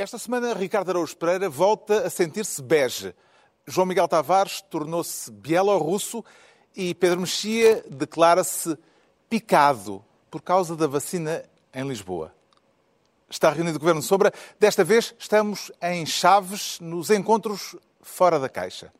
Esta semana, Ricardo Araújo Pereira volta a sentir-se bege. João Miguel Tavares tornou-se bielorrusso e Pedro Mexia declara-se picado por causa da vacina em Lisboa. Está reunido o Governo Sombra. Desta vez estamos em Chaves, nos encontros fora da caixa.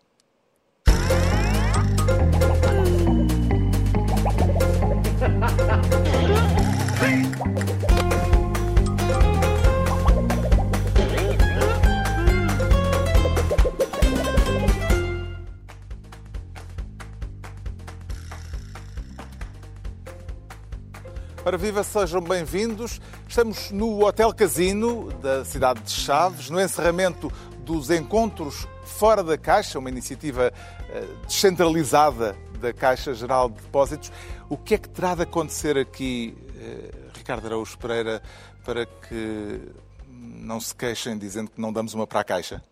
Ora, viva, sejam bem-vindos. Estamos no Hotel Casino da cidade de Chaves, no encerramento dos encontros fora da Caixa, uma iniciativa eh, descentralizada da Caixa Geral de Depósitos. O que é que terá de acontecer aqui, eh, Ricardo Araújo Pereira, para que não se queixem dizendo que não damos uma para a Caixa?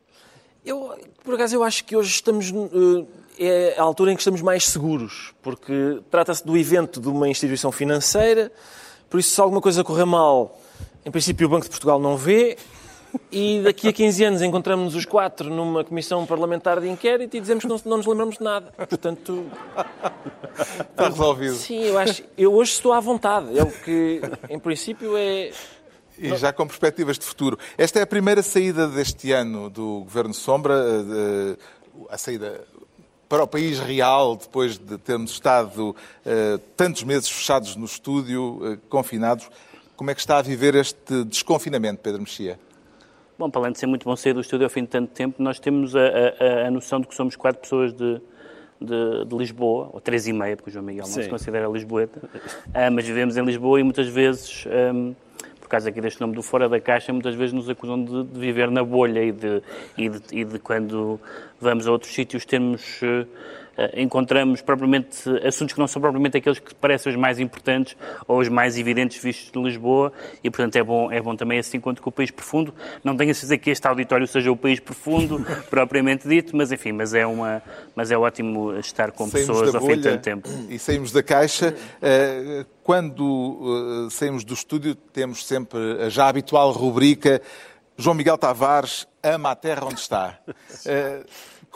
Eu, por acaso, eu acho que hoje estamos. Uh, é a altura em que estamos mais seguros, porque trata-se do evento de uma instituição financeira, por isso, se alguma coisa correr mal, em princípio o Banco de Portugal não vê, e daqui a 15 anos encontramos-nos os quatro numa comissão parlamentar de inquérito e dizemos que não, não nos lembramos de nada. Portanto. Está resolvido. Sim, eu acho. Eu hoje estou à vontade. É o que, em princípio, é. E já com perspectivas de futuro. Esta é a primeira saída deste ano do Governo Sombra, eh, a saída para o país real, depois de termos estado uh, tantos meses fechados no estúdio, uh, confinados. Como é que está a viver este desconfinamento, Pedro Mexia? Bom, para além de ser muito bom sair do estúdio ao fim de tanto tempo, nós temos a, a, a noção de que somos quatro pessoas de, de, de, Lisboa, ou três e meia, porque o João Miguel não Sim. se considera lisboeta, uh, mas vivemos em Lisboa e muitas vezes... Um, por causa aqui deste nome do fora da caixa, muitas vezes nos acusam de, de viver na bolha e de, e de, e de, quando vamos a outros sítios termos uh, encontramos propriamente assuntos que não são propriamente aqueles que parecem os mais importantes ou os mais evidentes vistos de Lisboa e, portanto, é bom, é bom também esse encontro com o País Profundo. Não tenho a dizer que este auditório seja o País Profundo, propriamente dito, mas enfim, mas é, uma, mas é ótimo estar com saímos pessoas ao fim de tanto tempo. E saímos da caixa. Uh, quando uh, saímos do estúdio, temos sempre a já habitual rubrica João Miguel Tavares ama a terra onde está.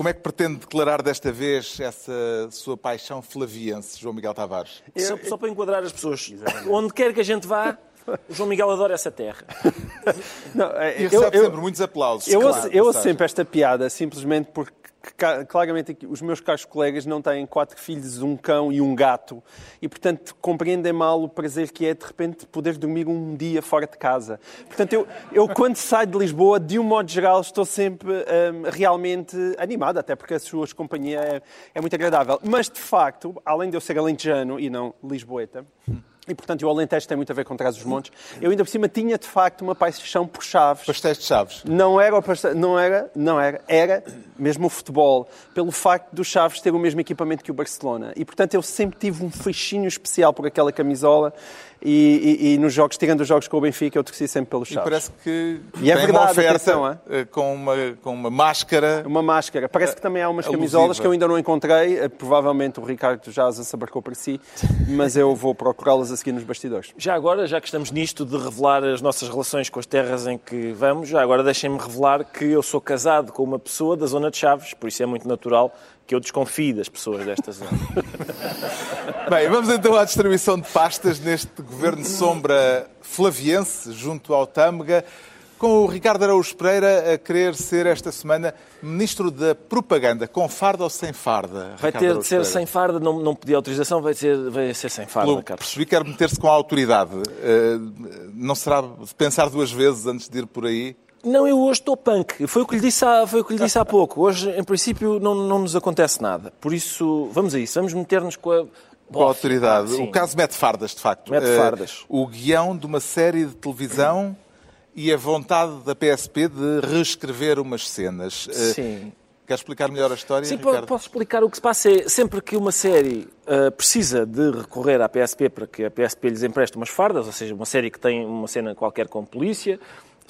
Como é que pretende declarar desta vez essa sua paixão flaviense, João Miguel Tavares? Só, só para enquadrar as pessoas, onde quer que a gente vá, o João Miguel adora essa terra. Não, é, e recebe eu, sempre muitos aplausos. Eu, claro, eu ouço sempre esta piada simplesmente porque que claramente os meus caros colegas não têm quatro filhos, um cão e um gato e, portanto, compreendem mal o prazer que é, de repente, poder dormir um dia fora de casa. Portanto, eu, eu quando saio de Lisboa, de um modo geral, estou sempre um, realmente animado, até porque a sua companhia é, é muito agradável. Mas, de facto, além de eu ser alentejano e não lisboeta, e, portanto, o Alentejo tem muito a ver com Trás-os-Montes. Eu, ainda por cima, tinha, de facto, uma paixão por Chaves. Pastéis de Chaves. Não era, não era, não era, era mesmo o futebol, pelo facto do Chaves ter o mesmo equipamento que o Barcelona. E, portanto, eu sempre tive um fechinho especial por aquela camisola e, e, e, nos jogos, tirando os jogos com o Benfica, eu torci sempre pelos Chaves. E parece que e é tem verdade, uma oferta atenção, é? com, uma, com uma máscara. Uma máscara. Parece que também há umas alusiva. camisolas que eu ainda não encontrei. Eh, provavelmente o Ricardo já as abarcou para si, mas eu vou procurá-las a seguir nos bastidores. Já agora, já que estamos nisto de revelar as nossas relações com as terras em que vamos, já agora deixem-me revelar que eu sou casado com uma pessoa da zona de Chaves, por isso é muito natural que eu desconfio das pessoas desta zona. Bem, vamos então à distribuição de pastas neste governo sombra flaviense, junto ao Tâmega, com o Ricardo Araújo Pereira a querer ser esta semana Ministro da Propaganda, com farda ou sem farda? Vai ter de ser Pereira. sem farda, não, não pedi autorização, vai ser, vai ser sem farda, Pelo, Carlos. Percebi que quer meter-se com a autoridade. Uh, não será de pensar duas vezes antes de ir por aí? Não, eu hoje estou punk. Foi o que lhe disse há, foi o que lhe disse há pouco. Hoje, em princípio, não, não nos acontece nada. Por isso, vamos a isso. Vamos meter-nos com a... Com a autoridade. o caso mete fardas, de facto. Mete fardas. Uh, o guião de uma série de televisão e a vontade da PSP de reescrever umas cenas. Uh, Sim. Quer explicar melhor a história, Sim, Ricardo? posso explicar. O que se passa é, sempre que uma série uh, precisa de recorrer à PSP para que a PSP lhes empreste umas fardas, ou seja, uma série que tem uma cena qualquer com polícia,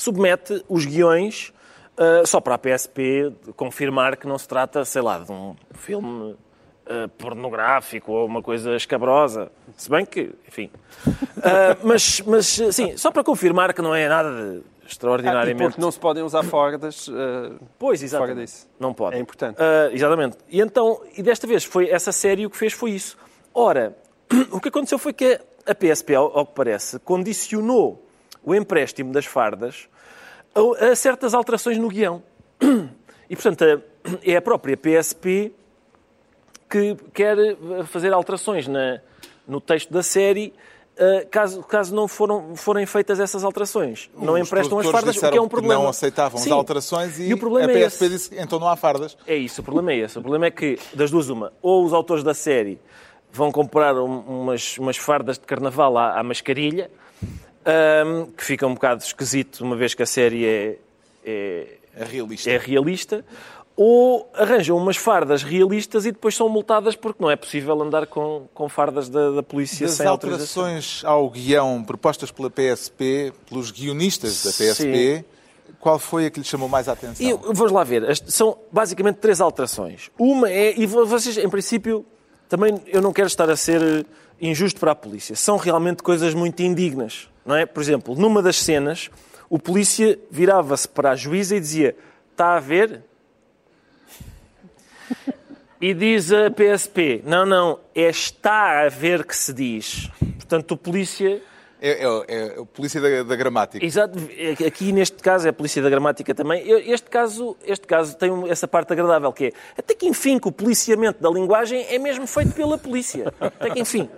submete os guiões uh, só para a PSP confirmar que não se trata, sei lá, de um filme uh, pornográfico ou uma coisa escabrosa. Se bem que, enfim. Uh, mas, mas, sim, só para confirmar que não é nada de extraordinariamente... Ah, porque não se podem usar fardas uh, pois, exatamente. fora disso. Não pode. É importante. Uh, exatamente. E então, e desta vez, foi essa série o que fez foi isso. Ora, o que aconteceu foi que a PSP, ao, ao que parece, condicionou o empréstimo das fardas a, a certas alterações no guião. E, portanto, é a própria PSP que quer fazer alterações na, no texto da série Uh, caso, caso não foram, forem feitas essas alterações. Os não emprestam as fardas, o que é um problema. não aceitavam Sim. as alterações e, e o problema a PSP é disse então não há fardas. É isso, o problema é esse. O problema é que, das duas uma, ou os autores da série vão comprar umas, umas fardas de carnaval à, à mascarilha, um, que fica um bocado esquisito, uma vez que a série é, é, é realista. É realista ou arranjam umas fardas realistas e depois são multadas porque não é possível andar com, com fardas da, da polícia das sem alterações ao guião propostas pela PSP, pelos guionistas da PSP, Sim. qual foi a que lhe chamou mais a atenção? E, vamos lá ver. São basicamente três alterações. Uma é, e vocês, em princípio, também eu não quero estar a ser injusto para a polícia. São realmente coisas muito indignas. Não é? Por exemplo, numa das cenas, o polícia virava-se para a juíza e dizia: Está a ver? E diz a PSP: não, não, é está a ver que se diz. Portanto, o polícia. É, é, é a polícia da, da, gramática. Exato. Aqui, neste caso, é a polícia da gramática também. Este caso, este caso tem essa parte agradável, que é até que enfim que o policiamento da linguagem é mesmo feito pela polícia. Até que enfim.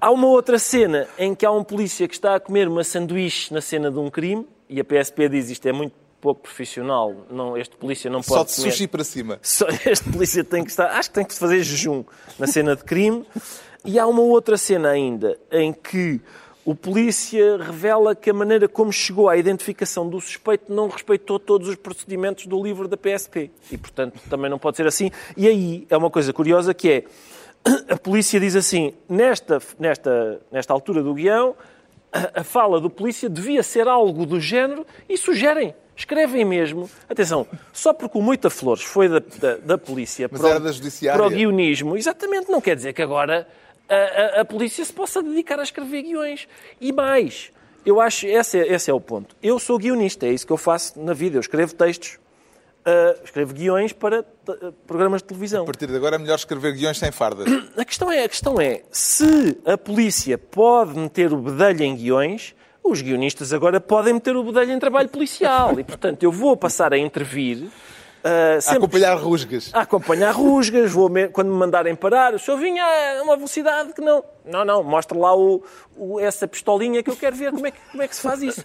Há uma outra cena em que há um polícia que está a comer uma sanduíche na cena de um crime, e a PSP diz isto é muito pouco profissional. Não, este polícia não pode. Só de comer. sushi para cima. Só, este polícia tem que estar. Acho que tem que fazer jejum na cena de crime. E há uma outra cena ainda em que o polícia revela que a maneira como chegou à identificação do suspeito não respeitou todos os procedimentos do livro da PSP. E, portanto, também não pode ser assim. E aí é uma coisa curiosa que é a polícia diz assim, nesta, nesta, nesta altura do guião, a, a fala do polícia devia ser algo do género e sugerem Escrevem mesmo, atenção, só porque o Moita Flores foi da, da, da polícia Mas para, da para o guionismo, exatamente, não quer dizer que agora a, a, a, polícia se possa dedicar a escrever guiões. E mais, eu acho, esse é, esse é o ponto. Eu sou guionista, é isso que eu faço na vida, eu escrevo textos. Uh, escrevo guiões para uh, programas de televisão. A partir de agora é melhor escrever guiões sem fardas. A questão é, a questão é se a polícia pode meter o bedelho em guiões, os guionistas agora podem meter o bedelho em trabalho policial. E, portanto, eu vou passar a intervir. Uh, sempre... A acompanhar rusgas. A acompanhar rusgas, vou me... quando me mandarem parar, o senhor vinha a uma velocidade que não. Não, não, mostre lá o, o, essa pistolinha que eu quero ver como é que, como é que se faz isso.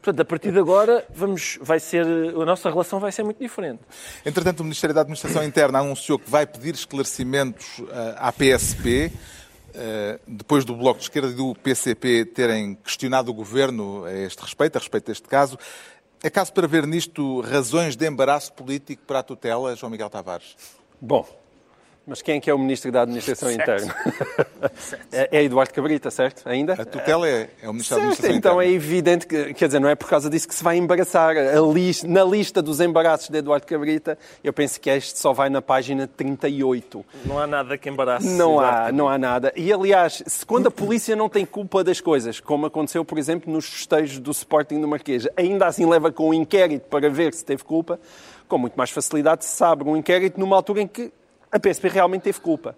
Portanto, a partir de agora, vamos, vai ser, a nossa relação vai ser muito diferente. Entretanto, o Ministério da Administração Interna anunciou que vai pedir esclarecimentos uh, à PSP. Eh, depois do Bloco de Esquerda e do PCP terem questionado o Governo a este respeito, a respeito deste caso, é caso para ver nisto razões de embaraço político para a tutela, João Miguel Tavares? Bom, mas quem é que é o Ministro da Administração certo. Interna? é, é, Eduardo Cabrita, certo? Ainda? A tutela é, é o Ministro certo, da Administração então Interna. Então é evidente que, quer dizer, não é por causa disso que se vai embaraçar. Lista, na lista dos embaraços de Eduardo Cabrita, eu penso que este só vai na página 38. Não há nada que embarace. Não há, não há nada. E aliás, se, quando a polícia não tem culpa das coisas, como aconteceu, por exemplo, nos festejos do Sporting do Marquês, ainda assim leva com um inquérito para ver se teve culpa, com muito mais facilidade se abre um inquérito numa altura em que a PSP realmente teve culpa.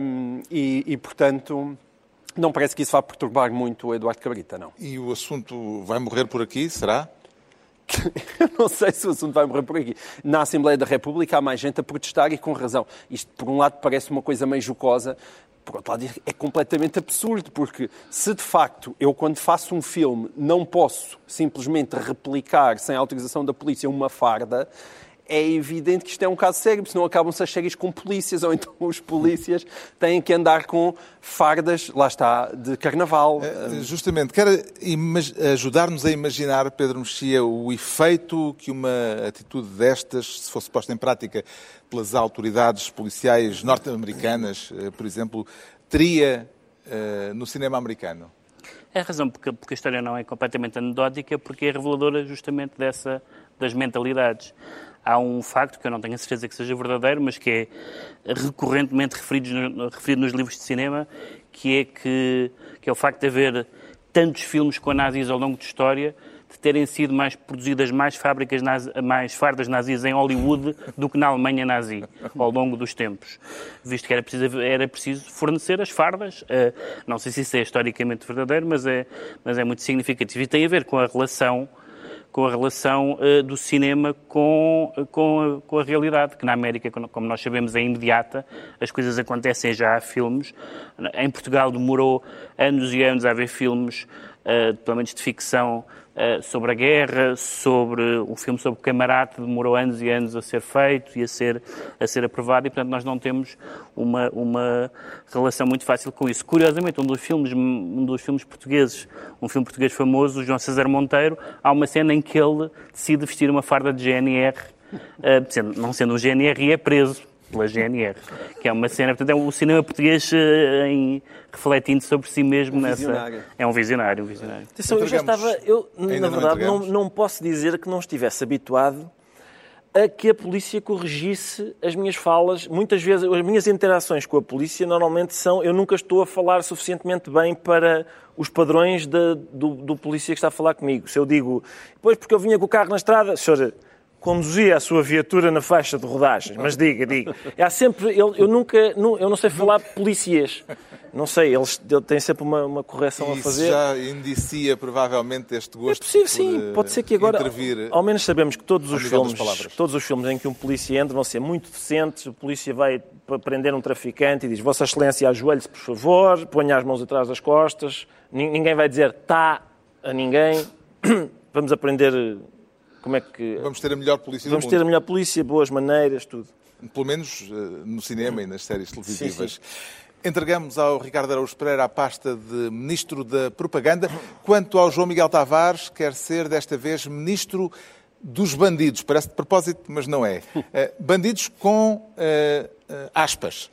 Um, e, e, portanto, não parece que isso vá perturbar muito o Eduardo Cabrita, não. E o assunto vai morrer por aqui, será? Eu não sei se o assunto vai morrer por aqui. Na Assembleia da República há mais gente a protestar e com razão. Isto, por um lado, parece uma coisa meio jocosa, por outro lado, é completamente absurdo, porque se de facto eu, quando faço um filme, não posso simplesmente replicar, sem autorização da polícia, uma farda, é evidente que isto é um caso sério, senão acabam-se as séries com polícias, ou então os polícias têm que andar com fardas, lá está, de carnaval. É, justamente, quer ajudar-nos a imaginar, Pedro Mexia, o efeito que uma atitude destas, se fosse posta em prática pelas autoridades policiais norte-americanas, eh, por exemplo, teria uh, no cinema americano? É a razão porque, porque a história não é completamente anedótica, porque é reveladora justamente dessa, das mentalidades há um facto que eu não tenho a certeza que seja verdadeiro, mas que é recorrentemente referido, referido nos livros de cinema, que é, que, que é o facto de haver tantos filmes com nazis ao longo da história, de terem sido mais produzidas mais fábricas, mais fardas nazis em Hollywood do que na Alemanha nazi, ao longo dos tempos. Visto que era preciso, era preciso fornecer as fardas. Uh, não sei se isso é historicamente verdadeiro, mas é, mas é muito significativo. E tem a ver com a relação com a relação uh, do cinema com, com, com, a realidade, que na América, como nós sabemos, é imediata, as coisas acontecem já há filmes. Em Portugal demorou anos e anos a haver filmes, uh, pelo menos de ficção, sobre a guerra, sobre um filme sobre o camarate, demorou anos e anos a ser feito e a ser, a ser aprovado, e portanto nós não temos uma, uma relação muito fácil com isso. Curiosamente, um dos filmes, um dos filmes portugueses, um filme português famoso, o João César Monteiro, há uma cena em que ele decide vestir uma farda de GNR, uh, não sendo um GNR, e é preso pela GNR, que é uma cena, portanto, é o cinema português uh, em, refletindo sobre si mesmo um nessa. Visionário. É um visionário, um visionário. Atenção, eu já estava, eu, na verdade, não, não posso dizer que não estivesse habituado a que a polícia corrigisse as minhas falas. Muitas vezes, as minhas interações com a polícia normalmente são. Eu nunca estou a falar suficientemente bem para os padrões de, do, do polícia que está a falar comigo. Se eu digo, pois porque eu vinha com o carro na estrada, senhor, conduzia a sua viatura na faixa de rodagens, mas diga, diga. Há sempre, eu, eu nunca, eu não sei falar policias. Não sei, eles têm sempre uma, uma correção Isso a fazer. já indicia provavelmente este gosto. É possível, sim. Eh, Pode ser que agora, intervir ao menos sabemos que todos os filmes, todos os filmes em que um polícia entra vão ser muito decentes. O polícia vai prender um traficante e diz: Vossa Excelência, ajoelhe-se, por favor, ponha as mãos atrás das costas. Nin- Ninguém vai dizer tá a ninguém. Vamos aprender como é que. Vamos ter a melhor polícia Vamos ter a melhor polícia, boas maneiras, tudo. Pelo menos eh, no cinema e nas séries televisivas. Entregamos ao Ricardo Araújo Pereira a pasta de Ministro da Propaganda. Quanto ao João Miguel Tavares, quer ser desta vez Ministro dos Bandidos. Parece de propósito, mas não é. Eh, bandidos com eh, aspas.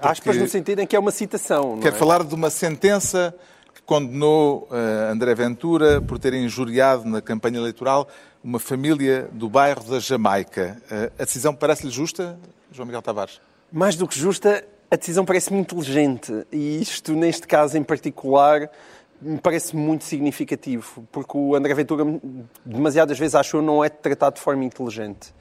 Aspas no sentido em que é uma citação. Quer é? falar de uma sentença que condenou eh, André Ventura por ter injuriado na campanha eleitoral uma família do bairro da Jamaica. Eh, a decisão parece-lhe justa, João Miguel Tavares? Mais do que justa, a decisão parece-me inteligente. E isto, neste caso em particular, me parece muito significativo. Porque o André Ventura, demasiadas vezes, achou não é tratado de forma inteligente.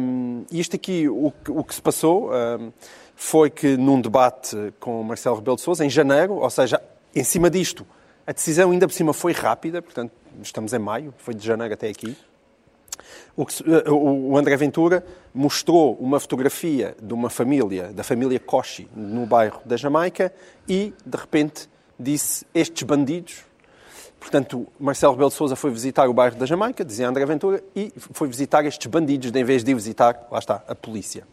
Um, isto aqui, o, o que se passou um, foi que num debate com Marcelo Rebelo de Sousa, em janeiro, ou seja, em cima disto, a decisão ainda por cima foi rápida, portanto, estamos em maio, foi de janeiro até aqui. O, que eh, o- André Ventura mostrou uma fotografia de uma família, da família Koshi, no bairro da Jamaica, e, de repente, disse estes bandidos. Portanto, Marcelo Rebelo de Sousa foi visitar o bairro da Jamaica, dizia André Ventura, e foi visitar estes bandidos, em vez de ir visitar, lá está, a polícia.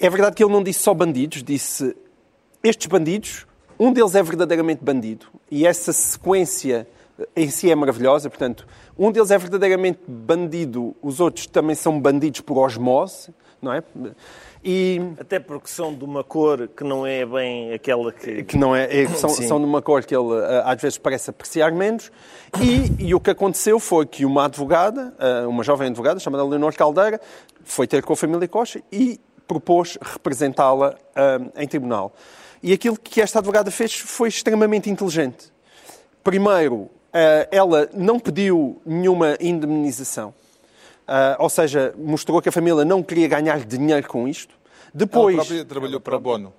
É verdade que ele não disse só bandidos, disse estes bandidos, um deles é verdadeiramente bandido, e essa sequência em si é maravilhosa, portanto, um deles é verdadeiramente bandido, os outros também são bandidos por osmose, não é? E Até porque são de uma cor que não é bem aquela que. que não é, é- são, Sim. são de uma cor que ele ah, às vezes parece apreciar menos. E, e o que aconteceu foi que uma advogada, ah, uma jovem advogada chamada Leonor Caldeira, foi ter com a família Costa e propôs representá-la em tribunal. E aquilo que esta advogada fez foi extremamente inteligente. Primeiro, ah, ela não pediu nenhuma indemnização. Ah, ou seja, mostrou que a família não queria ganhar dinheiro com isto. Depois, Ela própria trabalhou para o Bono.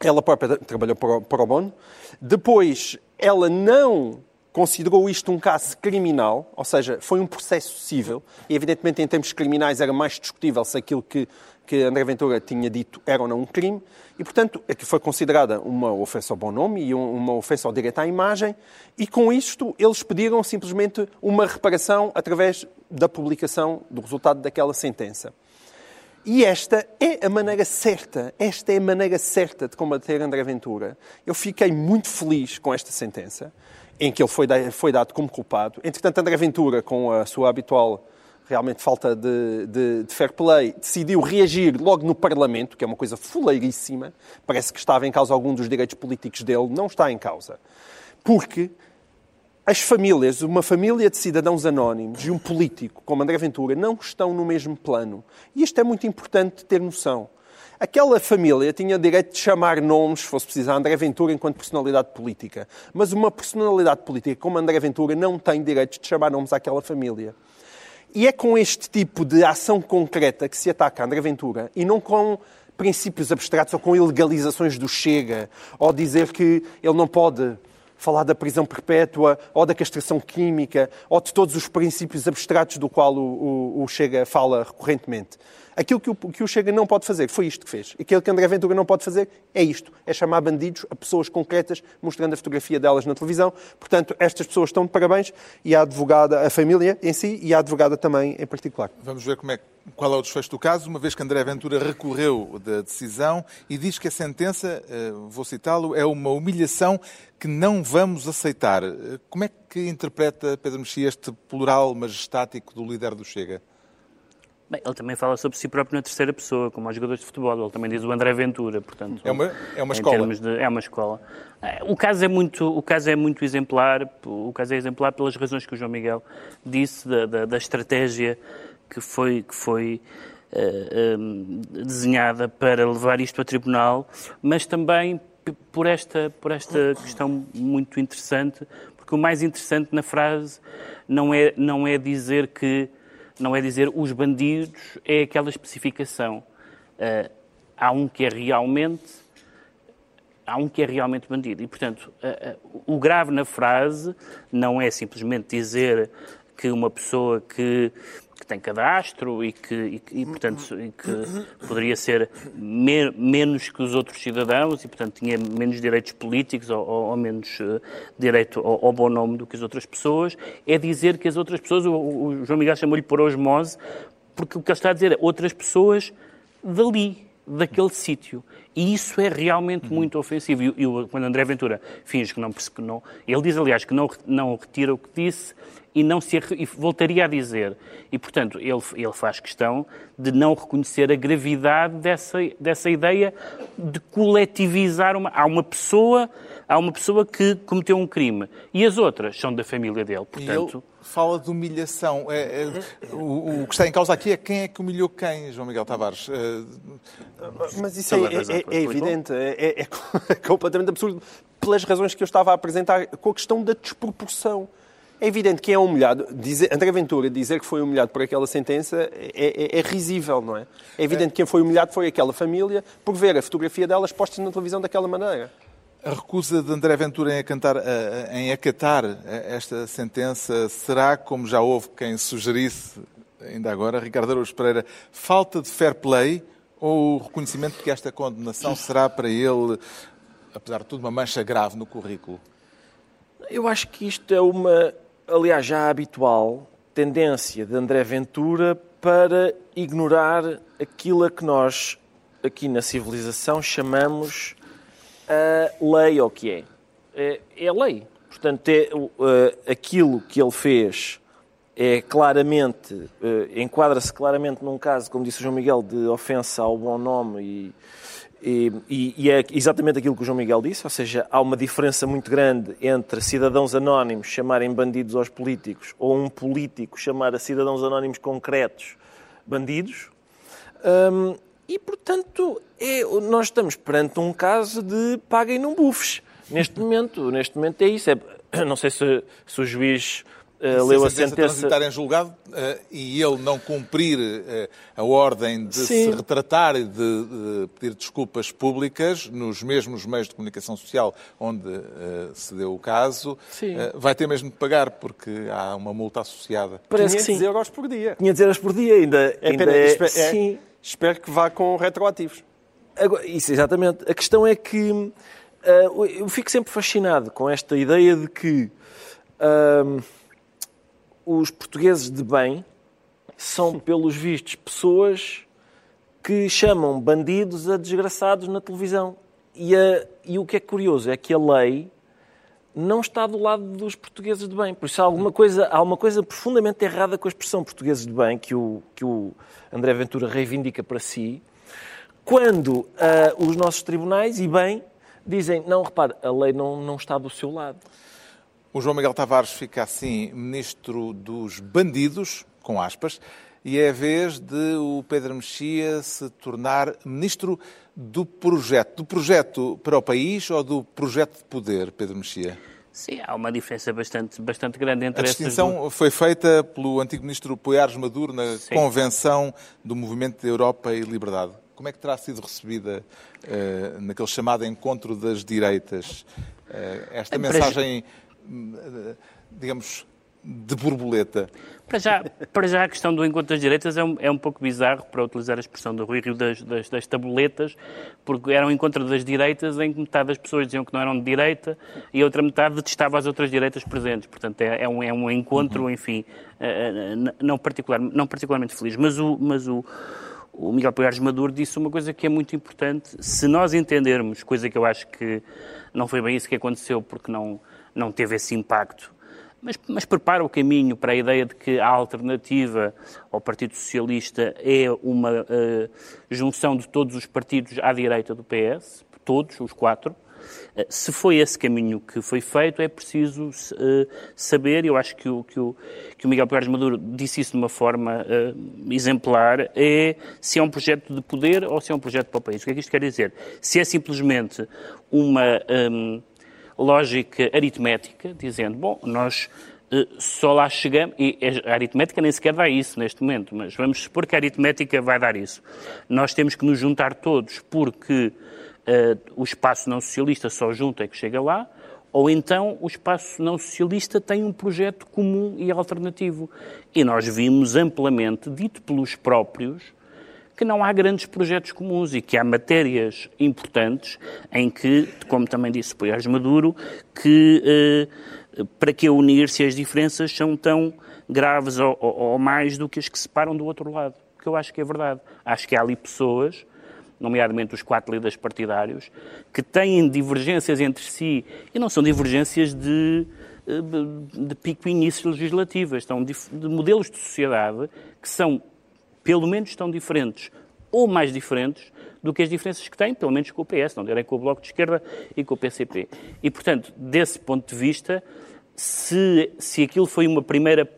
ela própria trabalhou para o Bono. Depois, ela não considerou isto um caso criminal, ou seja, foi um processo civil. E, evidentemente, em termos criminais, era mais discutível se aquilo que, que André Ventura tinha dito era ou não um crime. E, portanto, é que foi considerada uma ofensa ao bom nome e um- uma ofensa ao direito à imagem. E, com isto, eles pediram simplesmente uma reparação através da publicação do resultado daquela sentença. E esta é a maneira certa, esta é a maneira certa de combater André Ventura. Eu fiquei muito feliz com esta sentença, em que ele foi, foi dado como culpado. Entretanto, André Ventura, com a sua habitual realmente falta de, de- de fair play, decidiu reagir logo no Parlamento, que é uma coisa fuleiríssima. Parece que estava em causa algum dos direitos políticos dele, não está em causa. Porque as famílias, uma família de cidadãos anónimos e um político como André Ventura não estão no mesmo plano. E isto é muito importante ter noção. Aquela família tinha direito de chamar nomes, se fosse preciso, a André Ventura enquanto personalidade política. Mas uma personalidade política como André Ventura não tem direito de chamar nomes àquela família. E é com este tipo de ação concreta que se ataca André Ventura e não com princípios abstratos ou com ilegalizações do Chega ou dizer que ele não pode falar da prisão perpétua, ou da castração química, ou de todos os princípios abstratos do qual o, o, o Chega fala recorrentemente. Aquilo que o, que o, Chega não pode fazer foi isto que fez. Aquilo que André Ventura não pode fazer é isto. É chamar bandidos a pessoas concretas, mostrando a fotografia delas na televisão. Portanto, estas pessoas estão de parabéns e a advogada, a família em si e a advogada também em particular. Vamos ver como é, qual é o desfecho do caso, uma vez que André Ventura recorreu da decisão e diz que a sentença, eh, vou citá-lo, é uma humilhação que não vamos aceitar. Eh, como é que interpreta, Pedro Mexia, este plural majestático do líder do Chega? Bem, ele também fala sobre si próprio na terceira pessoa, como aos jogadores de futebol. Ele também diz o André Ventura, portanto. É uma, é uma escola. De, é uma escola. Eh, o caso é muito, o caso é muito exemplar. O caso é exemplar pelas razões que o João Miguel disse da, da, da estratégia que foi que foi uh, eh, um, eh, desenhada para levar isto a tribunal, mas também por esta por esta questão muito interessante, porque o mais interessante na frase não é não é dizer que não é dizer os bandidos, é aquela especificação. Uh, há um que é realmente há um que é realmente bandido. E, portanto, uh, uh, o grave na frase não é simplesmente dizer que uma pessoa que que tem cadastro e que, e, e portanto, e que poderia ser me, menos que os outros cidadãos e, portanto, tinha menos direitos políticos ou, ou, menos uh, direito ao, ao, bom nome do que as outras pessoas, é dizer que as outras pessoas, o, o João Miguel chamou-lhe por osmose, porque o que ele está a dizer é outras pessoas dali, daquele sítio. E isso é realmente muito ofensivo. E, e quando André Ventura finge que não, que não. Ele diz, aliás, que não, não retira o que disse e não se e voltaria a dizer. E, portanto, ele, ele faz questão de não reconhecer a gravidade dessa, dessa ideia de coletivizar uma. Há uma pessoa, há uma pessoa que cometeu um crime e as outras são da família dele. Portanto, fala de humilhação. É, é, o, o, que está em causa aqui é quem é que humilhou quem, João Miguel Tavares. É... Mas isso é, é, é evidente, é, é, completamente absurdo, pelas razões que eu estava a apresentar, com a questão da desproporção. É evidente que é humilhado. Dizer, André Ventura dizer que foi humilhado por aquela sentença é, é, é risível, não é? É evidente que quem foi humilhado foi aquela família por ver a fotografia delas postas na televisão daquela maneira. A recusa de André Ventura em, acantar, em acatar esta sentença será, como já houve quem sugerisse, ainda agora, Ricardo Araújo Pereira, falta de fair play ou o reconhecimento de que esta condenação será para ele, apesar de tudo, uma mancha grave no currículo? Eu acho que isto é uma aliás, já habitual tendência de André Ventura para ignorar aquilo a que nós, aqui na civilização, chamamos a lei ou que é. É, é lei. Portanto, é, uh, aquilo que ele fez é claramente, uh, enquadra-se claramente num caso, como disse o João Miguel, de ofensa ao bom nome e e, e, é exatamente aquilo que o João Miguel disse, ou seja, há uma diferença muito grande entre cidadãos anónimos chamarem bandidos aos políticos ou um político chamar a cidadãos anónimos concretos bandidos. Hum, e, portanto, é, nós estamos perante um caso de paguem num bufes. Neste momento, neste momento é isso. É, não sei se, se o juiz Uh, leu a sentença. transitar em julgado uh, e ele não cumprir uh, a ordem de Sim. se retratar e de, de, pedir desculpas públicas nos mesmos meios de comunicação social onde se deu o caso, vai ter mesmo de pagar porque há uma multa associada. Parece 500 que sim. euros por dia. 500 euros por dia ainda. É, ainda é, espero, é, sim. Espero que vá com retroativos. Agora, isso, exatamente. A questão é que eu fico sempre fascinado com esta ideia de que os portugueses de bem são, pelos vistos, pessoas que chamam bandidos a desgraçados na televisão. E, a, e, o que é curioso é que a lei não está do lado dos portugueses de bem. Por isso há alguma coisa, há uma coisa profundamente errada com a expressão portugueses de bem que o, que o André Ventura reivindica para si, quando uh, os nossos tribunais, e bem, dizem, não, repare, a lei não, não está do seu lado. O João Miguel Tavares fica assim ministro dos bandidos, com aspas, e é a vez de o Pedro Mexia se tornar ministro do projeto. Do projeto para o país ou do projeto de poder, Pedro Mexia? Sim, há uma diferença bastante, bastante grande entre A distinção duas... foi feita pelo antigo ministro Poiares Maduro na Sim. convenção do Movimento de Europa e Liberdade. Como é que terá sido recebida uh, naquele chamado encontro das direitas uh, esta mensagem, uh, digamos, de borboleta? Para já, para já a questão do encontro das direitas é um, é um pouco bizarro, para utilizar a expressão do Rui Rio das, das, das, tabuletas, porque era um encontro das direitas em que metade das pessoas diziam que não eram de direita e a outra metade detestava as outras direitas presentes. Portanto, é, é um, é um encontro, uhum. enfim, uh, não, particular, não particularmente feliz. Mas o, mas o, o Miguel Poiares Maduro disse uma coisa que é muito importante. Se nós entendermos, coisa que eu acho que não foi bem isso que aconteceu, porque não, não teve esse impacto, mas, mas, prepara o caminho para a ideia de que a alternativa ao Partido Socialista é uma uh, junção de todos os partidos à direita do PS, todos, os quatro. Uh, se foi esse caminho que foi feito, é preciso uh, saber, eu acho que o, que o, que o Miguel Pérez Maduro disse isso de uma forma exemplar, é se é um projeto de poder ou se é um projeto para o país. O que é que isto quer dizer? Se é simplesmente uma... Um, lógica aritmética, dizendo, bom, nós uh, só lá chegamos, e a aritmética nem sequer dá isso neste momento, mas vamos supor que a aritmética vai dar isso. Nós temos que nos juntar todos porque uh, o espaço não socialista só junta é que chega lá, ou então o espaço não socialista tem um projeto comum e alternativo. E nós vimos amplamente, dito pelos próprios, que não há grandes projetos comuns e que há matérias importantes em que, como também disse Poiares Maduro, que eh, para que unir se as diferenças são tão graves ou, ou, ou, mais do que as que separam do outro lado. Que eu acho que é verdade. Acho que há ali pessoas, nomeadamente os quatro líderes partidários, que têm divergências entre si e não são divergências de eh, de pico início legislativas, estão de modelos de sociedade que são pelo menos estão diferentes ou mais diferentes do que as diferenças que têm, pelo menos com o PS, não direi com o Bloco de Esquerda e com o PCP. E, portanto, desse ponto de vista, se, se aquilo foi uma primeira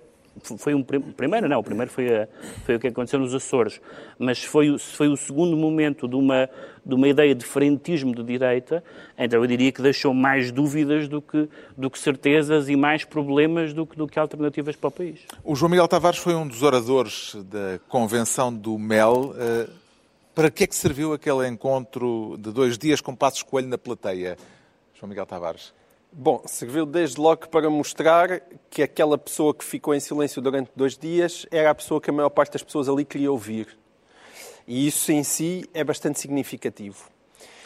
foi um primeiro não, o primeiro foi, a, foi o que aconteceu nos Açores, mas foi, foi o segundo momento de uma, de uma ideia de frentismo de direita, então eu diria que deixou mais dúvidas do que, do que certezas e mais problemas do que, do que alternativas para o país. O João Miguel Tavares foi um dos oradores da convenção do MEL. Eh, para que é que serviu aquele encontro de dois dias com Passos Coelho na plateia, João Miguel Tavares? Bom, serviu desde logo para mostrar que aquela pessoa que ficou em silêncio durante dois dias era a pessoa que a maior parte das pessoas ali queria ouvir. E isso em si é bastante significativo.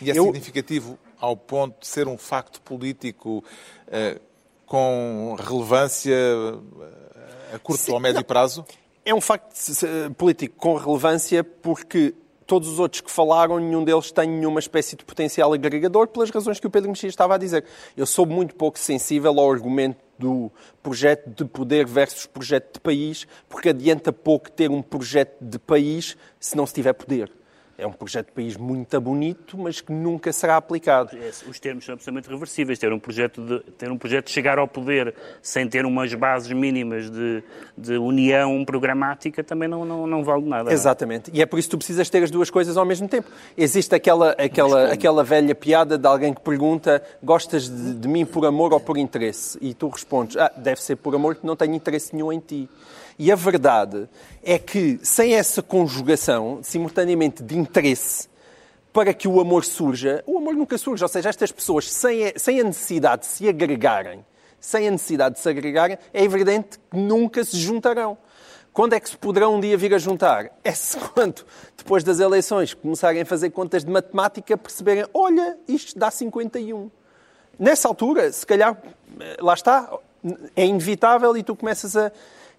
E é Eu... significativo ao ponto de ser um facto político eh, com relevância eh, a curto Sim, ou médio não. prazo? É um facto político com relevância porque todos os outros que falaram, nenhum deles tem nenhuma espécie de potencial agregador, pelas razões que o Pedro Mexia estava a dizer. Eu sou muito pouco sensível ao argumento do projeto de poder versus projeto de país, porque adianta pouco ter um projeto de país se não se tiver poder é um projeto de país muito bonito, mas que nunca será aplicado. É, os termos são absolutamente reversíveis. Ter um projeto de, ter um projeto de chegar ao poder sem ter umas bases mínimas de, de união programática também não, não, não vale nada. É? Exatamente. E é por isso que tu precisas ter as duas coisas ao mesmo tempo. Existe aquela, aquela, aquela velha piada de alguém que pergunta gostas de, de mim por amor ou por interesse? E tu respondes, ah, deve ser por amor que não tenho interesse nenhum em ti. E a verdade é que, sem essa conjugação, simultaneamente, de interesse para que o amor surja, o amor nunca surge. Ou seja, estas pessoas, sem a, sem a necessidade de se agregarem, sem a necessidade de se agregarem, é evidente que nunca se juntarão. Quando é que se poderão um dia vir a juntar? É se quando, depois das eleições, começarem a fazer contas de matemática, perceberem, olha, isto dá 51. Nessa altura, se calhar, lá está, é inevitável e tu começas a,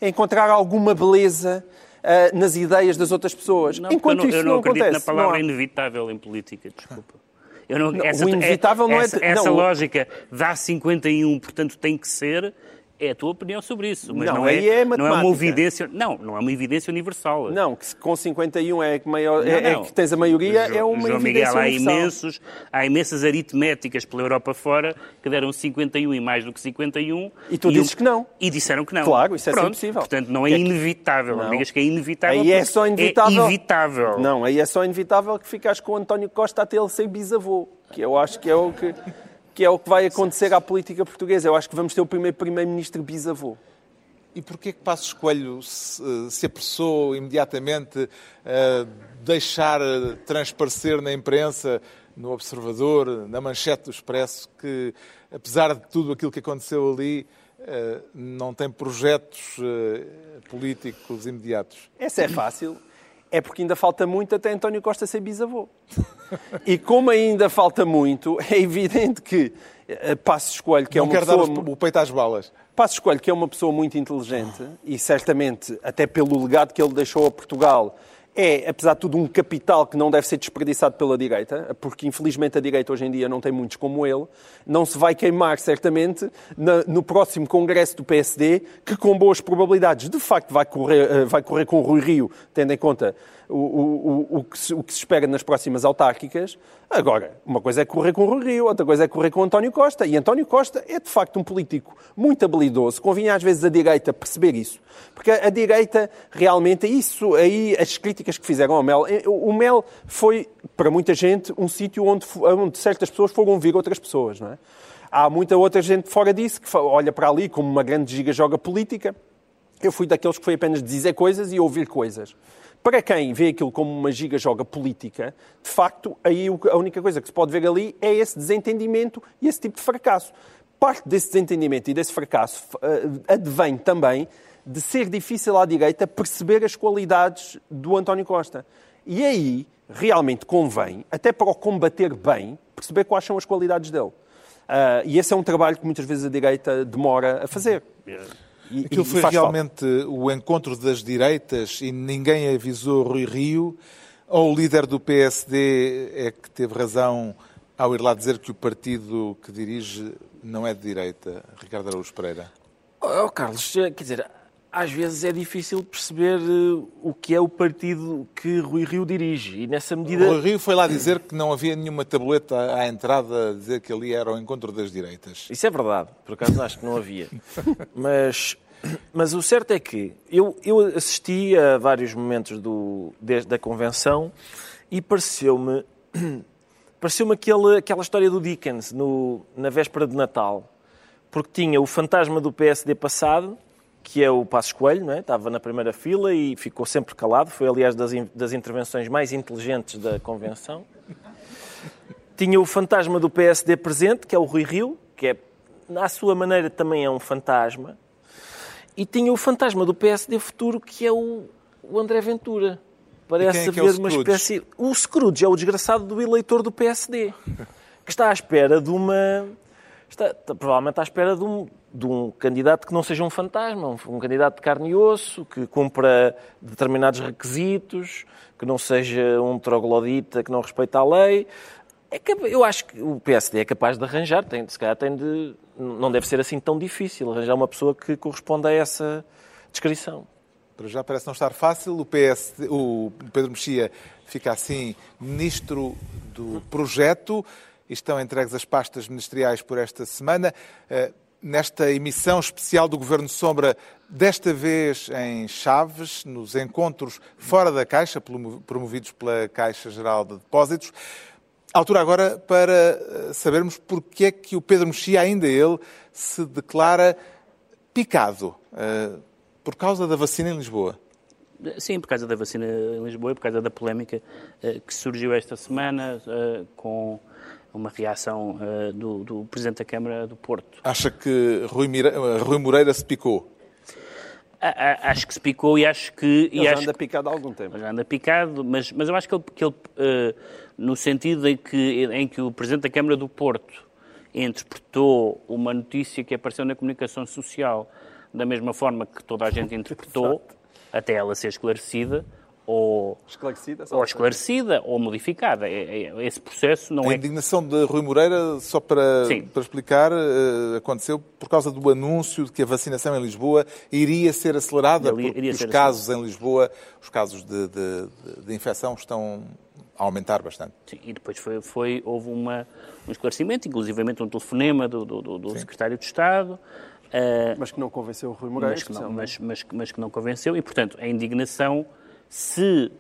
encontrar alguma beleza uh, nas ideias das outras pessoas. Não, Enquanto eu não, isso eu não, não acredito acontece, na palavra inevitável em política, desculpa. Não, essa, o inevitável não é... Essa, essa lógica dá 51, portanto tem que ser, é a tua opinião sobre isso, mas Não, não, é, é não é uma evidência, não, não é uma evidência universal. Não, que com 51 é que, maior, Não, é, é não. que tens a maioria, Jo- é uma João evidência Miguel, há, universal. imensos, há imensas aritméticas pela Europa fora que deram 51 e mais do que 51. E tu dizes o- que não. E disseram que não. Claro, isso é Pronto, possível. Portanto, não é é inevitável. Não digas que é inevitável. Aí é só inevitável. É evitável. Não, aí é só inevitável que ficares com o António Costa até ele ser bisavô, que eu acho que é o que, que, é o que vai acontecer à política portuguesa. Eu acho que vamos ter o primeiro primeiro-ministro bisavô. E porquê que Passos Coelho se, se apressou imediatamente a deixar transparecer na imprensa, no Observador, na manchete do Expresso, que apesar de tudo aquilo que aconteceu ali, eh, não tem projetos eh, políticos imediatos? Essa é fácil. É porque ainda falta muito até António Costa ser bisavô. E como ainda falta muito, é evidente que eh, Passos Coelho, que é não uma quer dar pessoa... o peito às balas. Passos Coelho, que é uma pessoa muito inteligente e certamente, até pelo legado que ele deixou a Portugal, é, apesar de tudo, um capital que não deve ser desperdiçado pela direita, porque infelizmente a direita hoje em dia não tem muitos como ele. Não se vai queimar, certamente, no próximo congresso do PSD, que com boas probabilidades, de facto, vai correr, eh, vai correr com o Rui Rio, tendo em conta o, o, o, o que se, o que se espera nas próximas autárquicas. Agora, uma coisa é correr com o Rio, outra coisa é correr com António Costa. E António Costa é, de facto, um político muito habilidoso. Convinha, às vezes, a direita perceber isso. Porque a, direita, realmente, isso aí, as críticas que fizeram ao Mel... eh, O, o Mel foi, para muita gente, um sítio onde, onde certas pessoas foram ver outras pessoas, não é? Há muita outra gente fora disso que olha para ali como uma grande giga-joga política. Eu fui daqueles que foi apenas dizer coisas e ouvir coisas. Para quem vê aquilo como uma giga-joga política, de facto, aí a única coisa que se pode ver ali é esse desentendimento e esse tipo de fracasso. Parte desse desentendimento e desse fracasso eh, advém também de ser difícil à direita perceber as qualidades do António Costa. E aí, realmente convém, até para o combater bem, perceber quais são as qualidades dele. Ah, e esse é um trabalho que muitas vezes a direita demora a fazer. E- Aquilo e foi faz falta. realmente o encontro das direitas e ninguém avisou Rui Rio? Ou o líder do PSD é que teve razão ao ir lá dizer que o partido que dirige não é de direita, Ricardo Araújo Pereira? Oh, Carlos, eh, quer dizer, às vezes é difícil perceber eh, o que é o partido que Rui Rio dirige. E nessa medida. Rui Rio foi lá dizer que não havia nenhuma tabuleta à entrada a dizer que ali era o encontro das direitas. Isso é verdade, por acaso acho que não havia. Mas, mas o certo é que eu, eu assisti a vários momentos do, desde da convenção e pareceu-me pareceu-me aquele, aquela história do Dickens no, na véspera de Natal. Porque tinha o fantasma do PSD passado, que é o Passos Coelho, não é? estava na primeira fila e ficou sempre calado. Foi, aliás, das, das intervenções mais inteligentes da convenção. Tinha o fantasma do PSD presente, que é o Rui Rio, que é, à sua maneira também é um fantasma. E tinha o fantasma do PSD futuro, que é o, o André Ventura. Parece é é haver uma Scrooge? espécie. O Scrooge é o desgraçado do eleitor do PSD, que está à espera de uma. Está, está- provavelmente à espera de um, de um candidato que não seja um fantasma, um, um candidato de carne e osso, que cumpra determinados requisitos, que não seja um troglodita que não respeita a lei. É eu acho que o PSD é capaz de arranjar, tem, se calhar tem de. Não deve ser assim tão difícil arranjar uma pessoa que corresponda a essa descrição. Para já parece não estar fácil. O, PSD, o Pedro Mexia fica assim ministro do projeto. Estão entregues as pastas ministeriais por esta semana. Eh, Nesta emissão especial do Governo Sombra, desta vez em Chaves, nos encontros fora da Caixa, promo- promovidos pela Caixa Geral de Depósitos. Altura agora para eh, sabermos porque é que o Pedro Mexia, ainda ele, se declara picado eh, por causa da vacina em Lisboa. Sim, por causa da vacina em Lisboa e por causa da polémica eh, que surgiu esta semana eh, com uma reação do, do Presidente da Câmara do Porto. Acha que Rui, Mira- Rui Moreira se picou? A- a- acho que se picou e acho que... e Ele já acho anda picado há algum tempo. já anda picado, mas, mas eu acho que ele, que ele, no sentido em que, em que o Presidente da Câmara do Porto interpretou uma notícia que apareceu na comunicação social da mesma forma que toda a gente interpretou, até ela ser esclarecida, ou esclarecida, ou, esclarecida, ou modificada. É, é, esse processo não a é... A indignação de Rui Moreira, só para, para explicar, uh, aconteceu por causa do anúncio de que a vacinação em Lisboa iria ser acelerada, Ele, porque os casos em Lisboa, os casos de, de, de, infecção estão a aumentar bastante. Sim, e depois foi, foi houve uma, um esclarecimento, inclusivamente um telefonema do, do, do secretário de Estado, Uh, mas que não convenceu o Rui Moreira. Mas que, não, mas, mas, mas que não convenceu e, portanto, a indignação, se,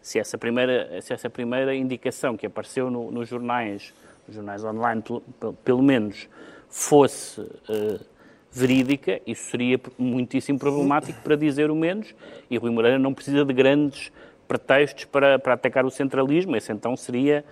se, essa, primeira, se essa primeira indicação que apareceu no, nos jornais, nos jornais online, pelo, pelo menos, fosse uh, verídica, isso seria muitíssimo problemático, para dizer o menos, e Rui Moreira não precisa de grandes pretextos para, para atacar o centralismo, esse então seria,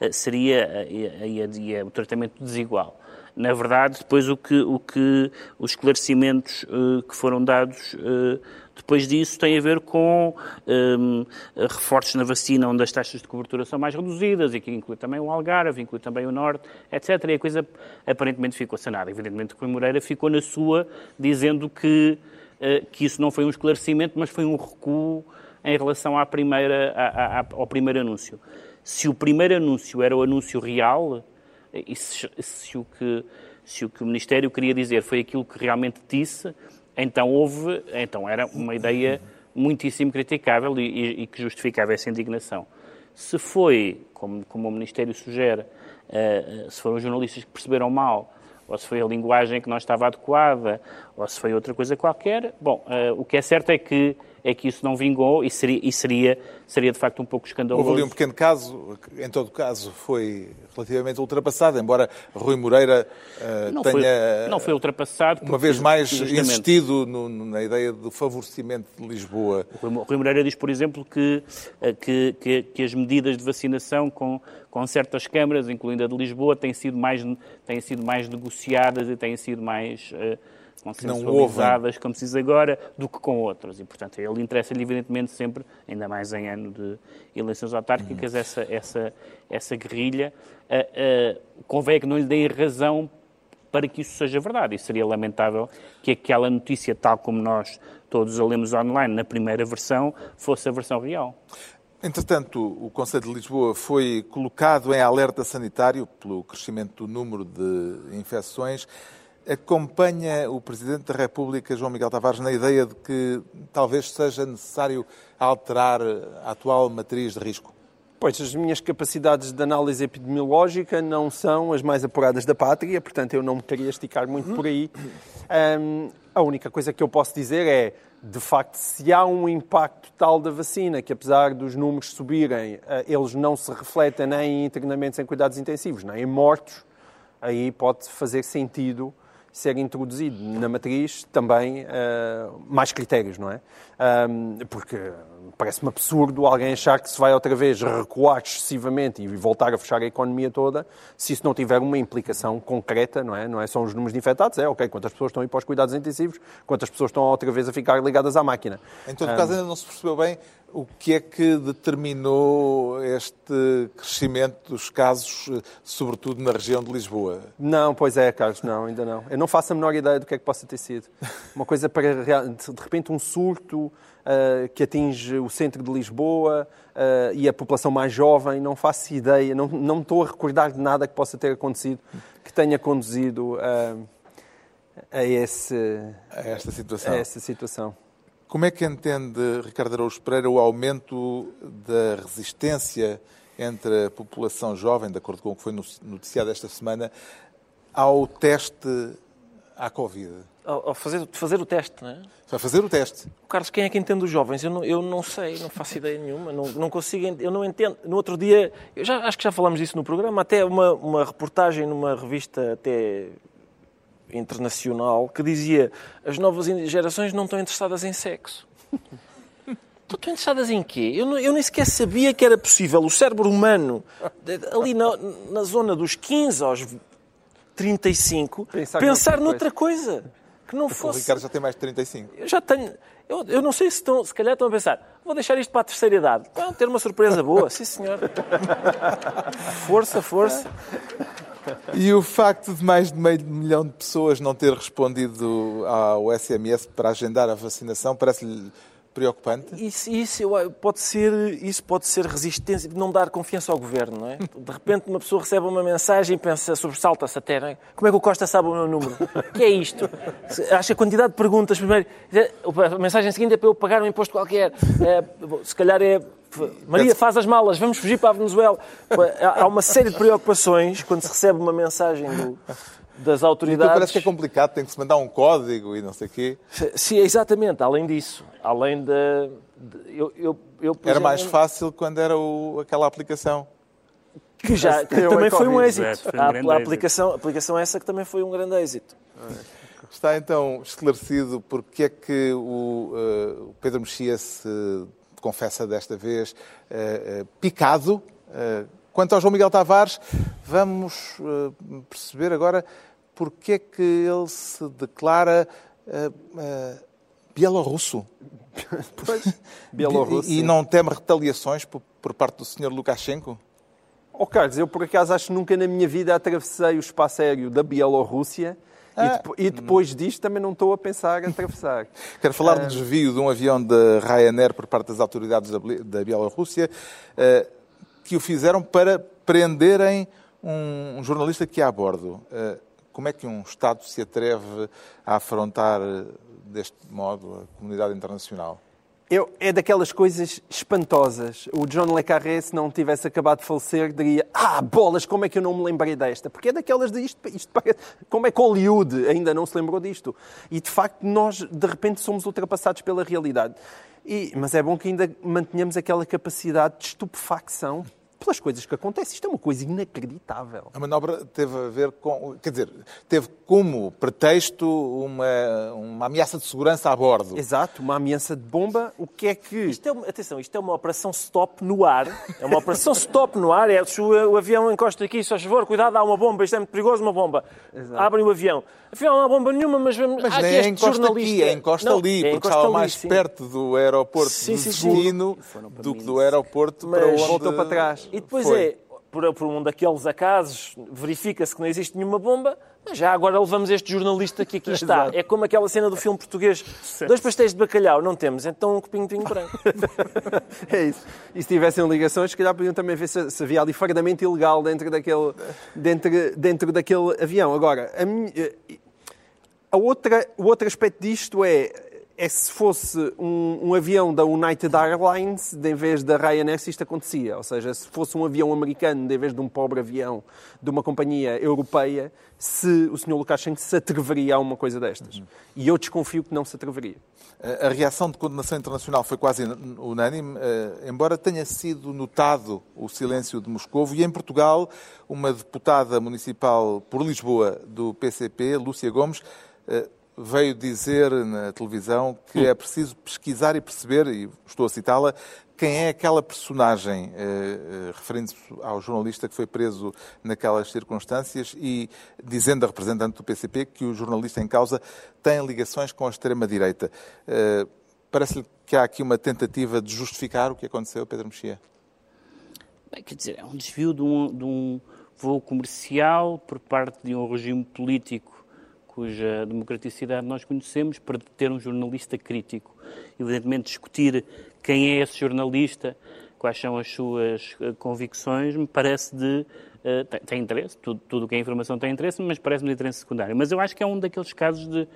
eh, seria uh, o tratamento desigual na verdade, depois o que, o que os esclarecimentos uh, que foram dados uh, depois disso têm a ver com um, reforços na vacina onde as taxas de cobertura são mais reduzidas, e que inclui também o Algarve, inclui também o Norte, etc. E a coisa aparentemente ficou sanada. Evidentemente, Rui Moreira ficou na sua, dizendo que, uh, que isso não foi um esclarecimento, mas foi um recuo em relação à primeira, à, à, ao primeiro anúncio. Se o primeiro anúncio era o anúncio real, e se, se, o que, se o que o Ministério queria dizer foi aquilo que realmente disse, então houve, então era uma ideia muitíssimo criticável e, e, e que justificava essa indignação. Se foi, como, como o Ministério sugere, uh, se foram os jornalistas que perceberam mal, ou se foi a linguagem que não estava adequada, ou se foi outra coisa qualquer, bom, uh, o que é certo é que é que isso não vingou e seria, e seria, seria de facto um pouco escandaloso. Houve ali um pequeno caso, em todo caso foi relativamente ultrapassado, embora Rui Moreira uh, não tenha foi, não foi ultrapassado uma vez mais justamente. insistido no, na ideia do favorecimento de Lisboa. Rui Moreira diz, por exemplo, que, eh, que, que, que as medidas de vacinação com, com certas câmaras, incluindo a de Lisboa, têm sido mais, têm sido mais negociadas e têm sido mais... Uh, consensualizadas, como se diz agora, do que com outras. E, portanto, ele interessa-lhe, evidentemente, sempre, ainda mais em ano de eleições autárquicas, uhum. essa, essa, essa guerrilha. Uh, uh, convém que não lhe deem razão para que isso seja verdade. E seria lamentável que aquela notícia, tal como nós todos a lemos online na primeira versão, fosse a versão real. Entretanto, o Conselho de Lisboa foi colocado em alerta sanitário pelo crescimento do número de infecções acompanha o Presidente da República, João Miguel Tavares, na ideia de que talvez seja necessário alterar a atual matriz de risco? Pois, as minhas capacidades de análise epidemiológica não são as mais apuradas da pátria, portanto eu não me queria esticar muito por aí. Um, a única coisa que eu posso dizer é, de facto, se há um impacto tal da vacina que, apesar dos números subirem, eh, eles não se refletem nem em internamentos em cuidados intensivos, nem em mortos, aí pode fazer sentido ser introduzido na matriz também uh, mais critérios, não é? Um, porque parece-me absurdo alguém achar que se vai outra vez recuar excessivamente e voltar a fechar a economia toda se isso não tiver uma implicação concreta, não é? Não é só os números de infectados, é ok, quantas pessoas estão aí para os cuidados intensivos, quantas pessoas estão outra vez a ficar ligadas à máquina. Em todo um, caso, ainda não se percebeu bem o que é que determinou este crescimento dos casos, sobretudo na região de Lisboa? Não, pois é, Carlos, não, ainda não. Eu não faço a menor ideia do que é que possa ter sido. Uma coisa para, de repente, um surto uh, que atinge o centro de Lisboa uh, e a população mais jovem, não faço ideia, não, não estou a recordar de nada que possa ter acontecido que tenha conduzido a, a, esse, a esta situação. A essa situação. Como é que entende, Ricardo Araújo Pereira, o aumento da resistência entre a população jovem, de acordo com o que foi noticiado esta semana, ao teste à Covid? Ao fazer, fazer o teste, não é? Vai fazer o teste. Carlos, quem é que entende os jovens? Eu não, eu não sei, não faço ideia nenhuma, não, não consigo, eu não entendo. No outro dia, eu já, acho que já falamos disso no programa, até uma, uma reportagem numa revista até internacional que dizia as novas gerações não estão interessadas em sexo. Estão interessadas em quê? Eu, não, eu, nem sequer sabia que era possível o cérebro humano, ali na, na zona dos 15 aos 35, pensar, pensar noutra coisa. Que não fosse... O Ricardo já tem mais de 35. Eu já tenho... Eu, eu não sei se estão, se calhar estão a pensar, vou deixar isto para a terceira idade. Vão ter uma surpresa boa. Sim, senhor. Força, força. E o facto de mais de meio milhão de pessoas não ter respondido ao SMS para agendar a vacinação parece-lhe preocupante? Isso, isso, pode ser, isso pode ser resistência, não dar confiança ao governo, não é? De repente uma pessoa recebe uma mensagem e pensa, sobressalta-se até, não é? Como é que o Costa sabe o meu número? O que é isto? Acha a quantidade de perguntas primeiro. A mensagem seguinte é para eu pagar um imposto qualquer. É, se calhar é Maria, faz as malas, vamos fugir para a Venezuela. Há uma série de preocupações quando se recebe uma mensagem do, das autoridades. parece que é complicado, tem que se mandar um código e não sei o quê. Sim, exatamente. Além disso, além da. Eu, eu, eu, era mais fácil quando era o, aquela aplicação. Que já que também foi um êxito. Foi um a, a, aplicação, a aplicação essa que também foi um grande êxito. Está então esclarecido porque é que o, uh, Pedro Mexia se confessa desta vez uh, uh, picado. quanto ao João Miguel Tavares, vamos perceber agora porque é que ele se declara uh, uh, bielorrusso. Bielorrusso. E, e, não teme retaliações por, por parte do Sr. Lukashenko? Oh, Carlos, eu por acaso acho que nunca na minha vida atravessei o espaço aéreo da Bielorrússia ah, e, e, depois disto também não estou a pensar em atravessar. Quero falar do ah, desvio de um avião da Ryanair por parte das autoridades da, da Bielorrússia uh, que o fizeram para prenderem um, um jornalista que há a bordo. Uh, como é que um Estado se atreve a afrontar eh, deste modo a comunidade internacional? Eu, é daquelas coisas espantosas. O John Le Carré, se não tivesse acabado de falecer, diria: Ah, bolas, como é que eu não me lembrei desta? Porque é daquelas de isto, isto como é que Hollywood ainda não se lembrou disto? E de facto, nós de repente somos ultrapassados pela realidade. E, mas é bom que ainda mantenhamos aquela capacidade de estupefacção pelas coisas que acontecem. Isto é uma coisa inacreditável. A manobra teve a ver com. Quer dizer, teve como pretexto uma, uma ameaça de segurança a bordo. Exato, uma ameaça de bomba. O que é que. Isto é, atenção, isto é uma operação stop no ar. É uma operação stop no ar. É, se o, o avião encosta aqui, só favor, cuidado, há uma bomba, isto é muito perigoso, uma bomba. Exato. Abrem o avião. Afinal, não há bomba nenhuma, mas vamos. Mas nem é encosta aqui, é encosta não, ali, é porque estava ali, mais sim. perto do aeroporto sim, de destino do que do aeroporto mas... para onde... voltou para trás. E depois Foi. é, por, por um daqueles acasos, verifica-se que não existe nenhuma bomba, mas já agora levamos este jornalista que aqui está. é como aquela cena do filme português. Certo. Dois pastéis de bacalhau, não temos, então um copinho de vinho branco. é isso. E se tivessem ligações, se calhar podiam também ver se, se havia ali fardamento ilegal dentro daquele, dentro, dentro daquele avião. Agora, a, minha, a outra, o outro aspecto disto é é se fosse um, um, avião da United Airlines, em vez da Ryanair, se isto acontecia. Ou seja, se fosse um avião americano, em vez de um pobre avião de uma companhia europeia, se o Sr. Lukashenko se atreveria a uma coisa destas. Uhum. E eu desconfio que não se atreveria. A reação de condenação internacional foi quase unânime, eh, embora tenha sido notado o silêncio de Moscou. E em Portugal, uma deputada municipal por Lisboa do PCP, Lúcia Gomes, eh, veio dizer na televisão que é preciso pesquisar e perceber, e estou a citá-la, quem é aquela personagem, eh, eh, referindo-se ao jornalista que foi preso naquelas circunstâncias e dizendo a representante do PCP que o jornalista em causa tem ligações com a extrema-direita. Eh, Parece-lhe que há aqui uma tentativa de justificar o que aconteceu, Pedro Mexia? Bem, quer dizer, é um desvio de um, de um voo comercial por parte de um regime político cuja democraticidade nós conhecemos, para ter um jornalista crítico. Evidentemente, discutir quem é esse jornalista, quais são as suas eh, convicções, me parece de. Uh, tem, tem, interesse, tudo, tudo que é informação tem interesse, mas parece-me de interesse secundário. Mas eu acho que é um daqueles casos de.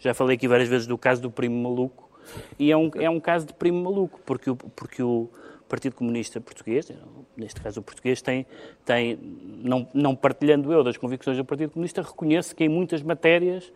Já falei aqui várias vezes do caso do primo maluco, e é um, é um caso de primo maluco, porque o, porque o Partido Comunista Português, neste caso o português, tem, tem não, não partilhando eu das convicções do Partido Comunista, reconhece que em muitas matérias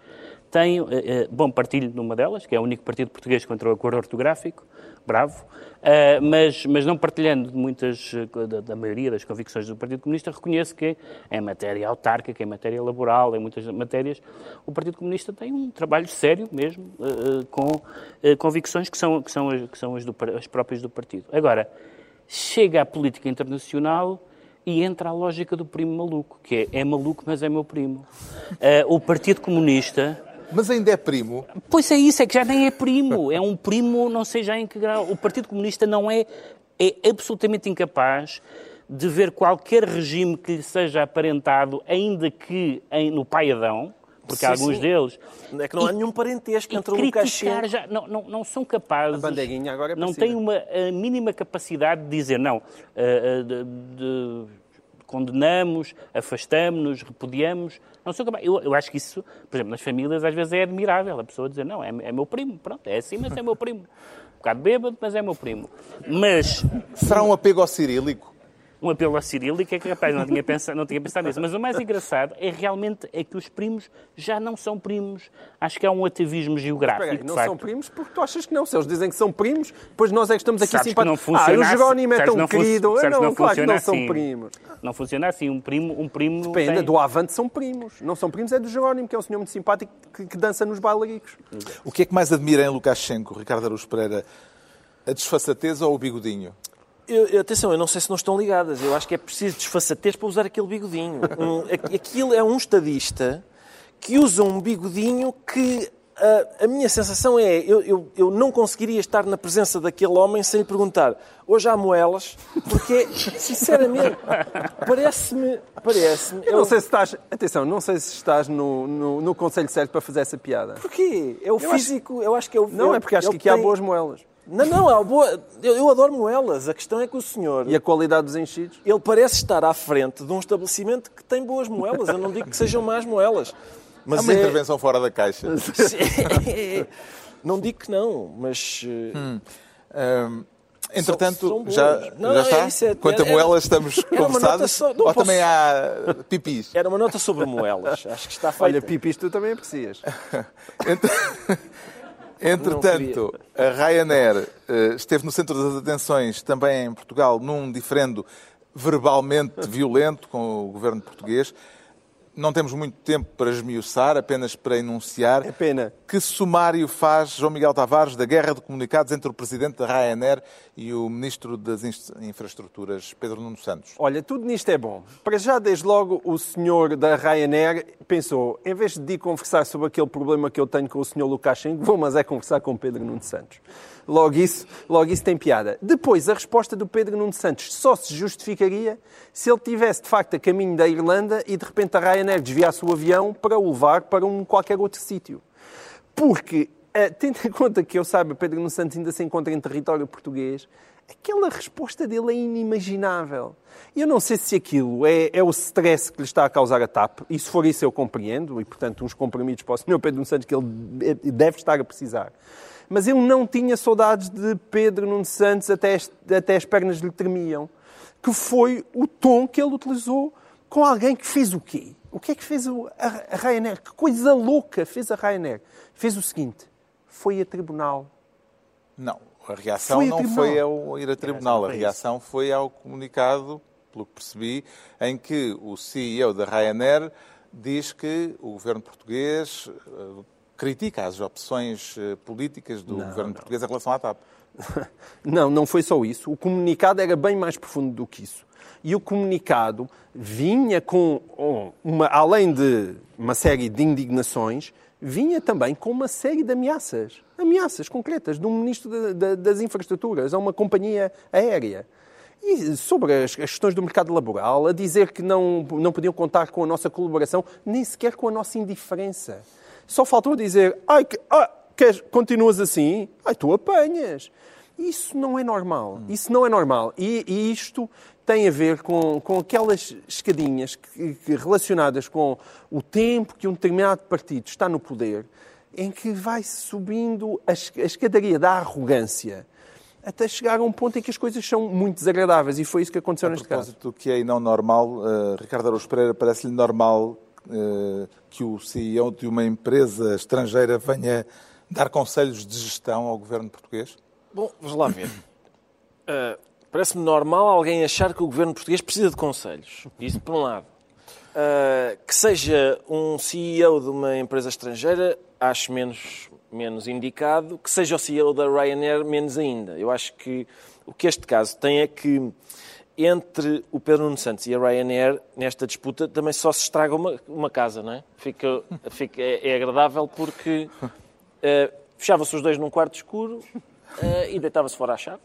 tem, eh, eh, bom, partilho numa delas, que é o único partido português contra o acordo ortográfico, bravo, uh, mas, mas não partilhando muitas, da, da, maioria das convicções do Partido Comunista, reconhece que em matéria autárquica, em matéria laboral, em muitas matérias, o Partido Comunista tem um trabalho sério mesmo, com convicções que são, que são, as, que são as, do, as próprias do partido. Agora, chega à política internacional e entra a lógica do primo maluco, que é, é maluco, mas é meu primo. Uh, o Partido Comunista mas ainda é primo? Pois é isso, é que já nem é primo. É um primo, não sei já em que grau. O Partido Comunista não é, é absolutamente incapaz de ver qualquer regime que lhe seja aparentado, ainda que em, no pai Adão, porque Sim, alguns sim. deles. É que não há E- nenhum parentesco entre o Lukashenko. criticar já, não, não, não são capazes. A bandeirinha agora é Não têm uma a mínima capacidade de dizer, não, eh, eh, de- de- condenamos, afastamos-nos, repudiamos. Não são capazes. Eu, eu acho que isso, por exemplo, nas famílias às vezes é admirável a pessoa dizer, não, é, é meu primo, pronto, é assim, mas é meu primo. Um bocado bêbado, mas é meu primo. Mas Será um apego ao cirílico? Um apelo ao cirílico é capaz, não tinha, pensado, não tinha pensado nisso. Mas o mais engraçado é realmente é que os primos já não são primos. Acho que é um ativismo geográfico, não facto. são primos porque tu achas que não. Se eles dizem que são primos, depois nós é que estamos aqui Sabes que não simpáticos. Ah, o assim- Jerónimo é tão não querido. que não, não claro que não são assim. primos. Não funciona assim. Um primo, um primo Depende, tem... do Avante são primos. Não são primos, é do Jerónimo, que é um senhor muito simpático que, que dança nos bailaricos. O que é que mais admira em Lukashenko, Ricardo Araújo Pereira? A desfaçatez ou o bigodinho? Eu- atenção, eu não sei se não estão ligadas. Eu acho que é preciso desfaçatez para usar aquele bigodinho. Um, aqu- aquilo é um estadista que usa um bigodinho que a, a minha sensação é eu, eu, eu não conseguiria estar na presença daquele homem sem lhe perguntar hoje há moelas, porque, sinceramente, parece-me. Parece-me. Eu não sei se estás. Atenção, não sei se estás no, no, no conselho certo para fazer essa piada. Porquê? É o Eu acho- físico, eu acho que é o. Não, é porque acho que aqui há tem- boas moelas. Não, não, há boa. Eu, eu adoro moelas. A questão é que o senhor. E a qualidade dos enchidos? ele parece estar à frente de um estabelecimento que tem boas moelas. Eu não digo que sejam más moelas. É Mas uma é- intervenção fora da caixa. não digo que não, mas. eh, Hum, entretanto, São- são já, Não, já é está? isso, é- Quanto a era- moelas estamos conversados? não Ou posso- também há pipis? Era uma nota sobre moelas. Acho que está feita. Olha, pipis tu também aprecias. Ent- Entretanto, a Ryanair eh, esteve no centro das atenções também em Portugal num diferendo verbalmente violento com o governo português. Não temos muito tempo para esmiuçar, apenas para enunciar É pena. que sumário faz João Miguel Tavares da guerra de comunicados entre o presidente da Ryanair e o ministro das Infraestruturas, Pedro Nuno Santos. Olha, tudo nisto é bom. Para já, desde logo, o senhor da Ryanair pensou, em vez de ir conversar sobre aquele problema que eu tenho com o senhor Lukashenko, vou mas é conversar com o Pedro Nuno Santos. Logo isso, logo isso tem piada. Depois, a resposta do Pedro Nuno Santos só se justificaria se ele tivesse, de facto, a caminho da Irlanda e, de repente, a Ryanair desviasse o avião para o levar para um qualquer outro sítio. Porque, eh, tendo em conta que eu saiba, Pedro Nuno Santos ainda se encontra em território português, aquela resposta dele é inimaginável. Eu não sei se aquilo é, é o stress que lhe está a causar a TAP, e se for isso eu compreendo, e portanto uns comprimidos para o Sr. Pedro Santos que ele eh, deve estar a precisar. Mas eu não tinha saudades de Pedro Nuno Santos até as, até as pernas lhe tremiam, que foi o tom que ele utilizou com alguém que fez o quê? O que é que fez o- a, Ryanair? Que coisa louca fez a Ryanair? Fez o seguinte, foi a tribunal. Não, a reação Foi a não tribunal. foi ao ir a tribunal. A reação foi ao comunicado, pelo que percebi, em que o CEO da Ryanair diz que o governo português eh, critica as opções eh, políticas do governo português em relação à TAP. Não, não foi só isso. O comunicado era bem mais profundo do que isso. E o comunicado vinha com, oh, uma, além de uma série de indignações, vinha também com uma série de ameaças. Ameaças concretas de um ministro da- da- das infraestruturas a uma companhia aérea. E sobre as, as questões do mercado laboral, a dizer que não, não podiam contar com a nossa colaboração, nem sequer com a nossa indiferença. Só faltou dizer, ai, que, ah, queres, continuas assim? Ai, tu apanhas. Isso não é normal. Isso não é normal. E, e isto tem a ver com, com aquelas escadinhas que, que relacionadas com o tempo que um determinado partido está no poder, em que vai subindo a, a escadaria da arrogância até chegar a um ponto em que as coisas são muito desagradáveis. E foi isso que aconteceu A neste caso. propósito do que é e não normal, eh, Ricardo Araújo Pereira, parece-lhe normal que o CEO de uma empresa estrangeira venha dar conselhos de gestão ao governo português? Bom, vamos lá ver. Uh, Parece-me normal alguém achar que o governo português precisa de conselhos. Isso por um lado. Uh, que seja um CEO de uma empresa estrangeira, acho menos, menos indicado. Que seja o CEO da Ryanair, menos ainda. Eu acho que o que este caso tem é que entre o Pedro Nuno Santos e a Ryanair, nesta disputa, também só se estraga uma, uma casa, não é? Fica, fica, é, é agradável porque uh, fechavam-se os dois num quarto escuro uh, e deitava-se fora à chave.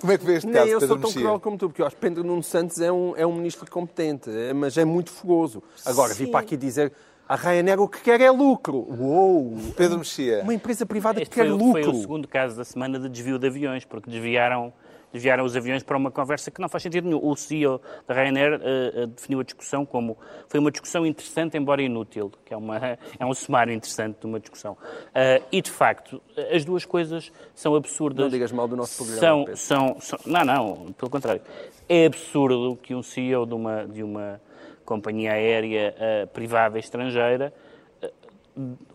Como é que vê este Nem caso, eu Pedro sou tão Mexia? cruel como tu, porque eu acho que Pedro Nuno Santos é um, é um ministro competente, é- mas é muito fogoso. Agora, vir Sim. para aqui dizer A Ryanair o que quer é lucro. Uou! Pedro Mexia. Uma empresa privada Este que quer foi, lucro. foi o segundo caso da semana de desvio de aviões, porque desviaram, desviaram os aviões para uma conversa que não faz sentido nenhum. O CEO da Ryanair uh, uh, definiu a discussão como foi uma discussão interessante, embora inútil, que é, uma, é um sumário interessante de uma discussão. Uh, e, de facto, as duas coisas são absurdas. Não digas mal do nosso programa, São, são, são, não, não, pelo contrário. É absurdo que um CEO de uma, de uma companhia aérea privada estrangeira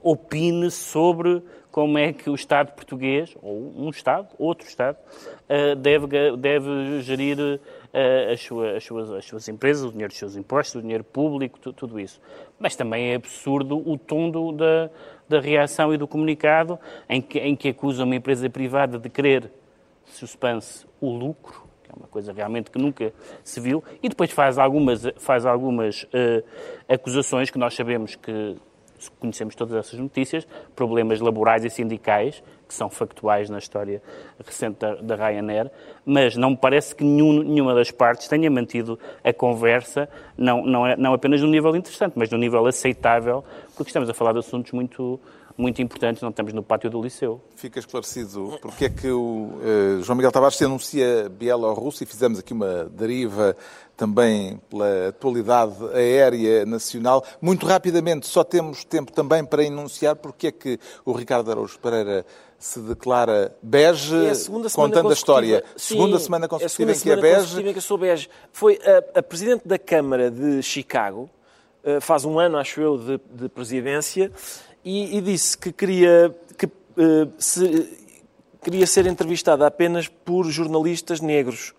opine sobre como é que o Estado português, ou um Estado, outro Estado, deve, deve gerir as, suas, as, suas, as suas empresas, o dinheiro dos seus impostos, o dinheiro público, tudo isso. Mas também é absurdo o tom da, da reação e do comunicado em que, em que acusa uma empresa privada de querer suspense o lucro, que é uma coisa realmente que nunca se viu, e depois faz algumas, faz algumas uh, acusações que nós sabemos que conhecemos todas essas notícias, problemas laborais e sindicais, que são factuais na história recente da, da Ryanair, mas não me parece que nenhum, nenhuma das partes tenha mantido a conversa, não, não, é, não apenas num nível interessante, mas num nível aceitável, porque estamos a falar de assuntos muito, muito importantes, não estamos no pátio do Liceu. Fica esclarecido porque é que o uh, João Miguel Tavares se anuncia Bielorrússia e fizemos aqui uma deriva também pela atualidade aérea nacional. Muito rapidamente, só temos tempo também para enunciar porque é que o Ricardo Araújo Pereira se declara bege, é a contando a história. Sim, segunda semana consecutiva é em que é bege. Em que eu sou bege. Foi a, a Presidente da Câmara de Chicago, uh, faz um ano, acho eu, de, de presidência, e, e, disse que queria, que, uh, se, queria ser entrevistada apenas por jornalistas negros.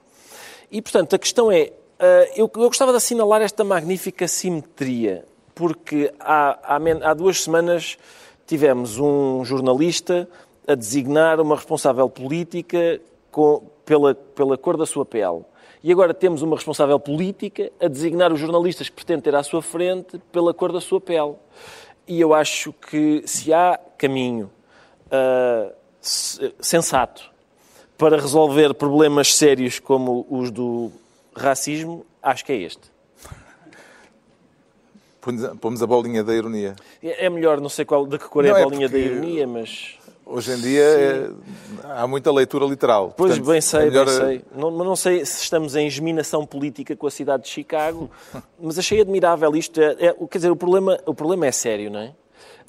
E, portanto, a questão é, uh, eu, eu, gostava de assinalar esta magnífica simetria, porque há, há, há duas semanas tivemos um jornalista a designar uma responsável política com, pela, pela cor da sua pele. E agora temos uma responsável política a designar os jornalistas que pretende ter à sua frente pela cor da sua pele. E eu acho que se há caminho uh, sensato para resolver problemas sérios como os do racismo, acho que é este. Pomos a bolinha da ironia. É melhor, não sei qual, de que cor é a bolinha é da ironia, mas... Hoje em dia é, há muita leitura literal. Pois Portanto, bem sei, é melhor... bem sei. Não, não sei se estamos em geminação política com a cidade de Chicago, mas achei admirável isto. É, é, quer dizer, o problema, o problema é sério, não é?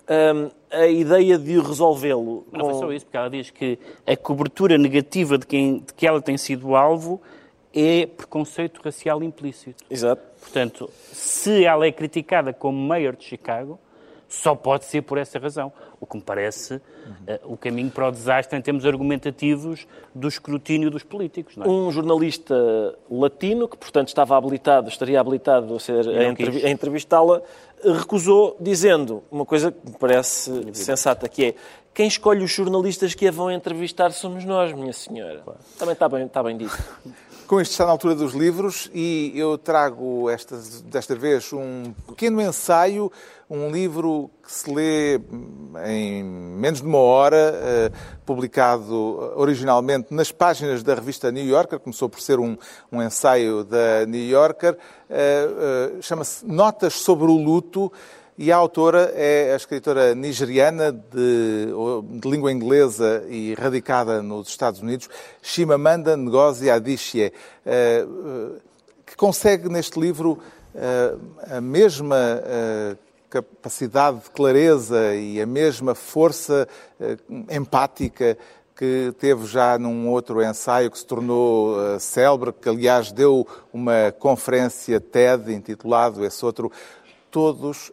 Um, a ideia de resolvê-lo. Não foi só isso, porque ela diz que a cobertura negativa de, quem, de que ela tem sido alvo é preconceito racial implícito. Exato. Portanto, se ela é criticada como mayor de Chicago, só pode ser por essa razão. O que me parece uh, o caminho para o desastre em termos argumentativos do escrutínio dos políticos. É? Um jornalista latino, que portanto estava habilitado, estaria habilitado a, ser, a, entrev a entrevistá-la, recusou, dizendo uma coisa que me parece sensata, que é quem escolhe os jornalistas que a vão entrevistar somos nós, minha senhora. Claro. Também está bem, está bem dito. Com isto está na altura dos livros e eu trago esta, desta vez um pequeno ensaio, um livro que se lê em menos de uma hora, eh, publicado originalmente nas páginas da revista New Yorker, começou por ser um, um ensaio da New Yorker, eh, eh, chama-se Notas sobre o Luto e a autora é a escritora nigeriana de, de, língua inglesa e radicada nos Estados Unidos, Shimamanda Ngozi Adichie, eh, que consegue neste livro eh, a mesma eh, capacidade de clareza e a mesma força empática que teve já num outro ensaio que se tornou uh, célebre, que aliás deu uma conferência TED intitulado esse outro. Todos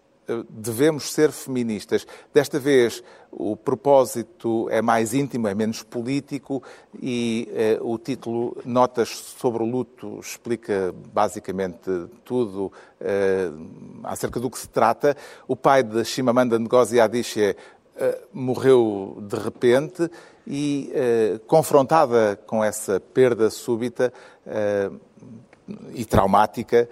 devemos ser feministas. Desta vez o propósito é mais íntimo, é menos político e eh, o título Notas sobre o Luto explica basicamente tudo eh, acerca do que se trata. O pai de Shimamanda Ngozi Adichie eh, morreu de repente e, confrontada com essa perda súbita e traumática,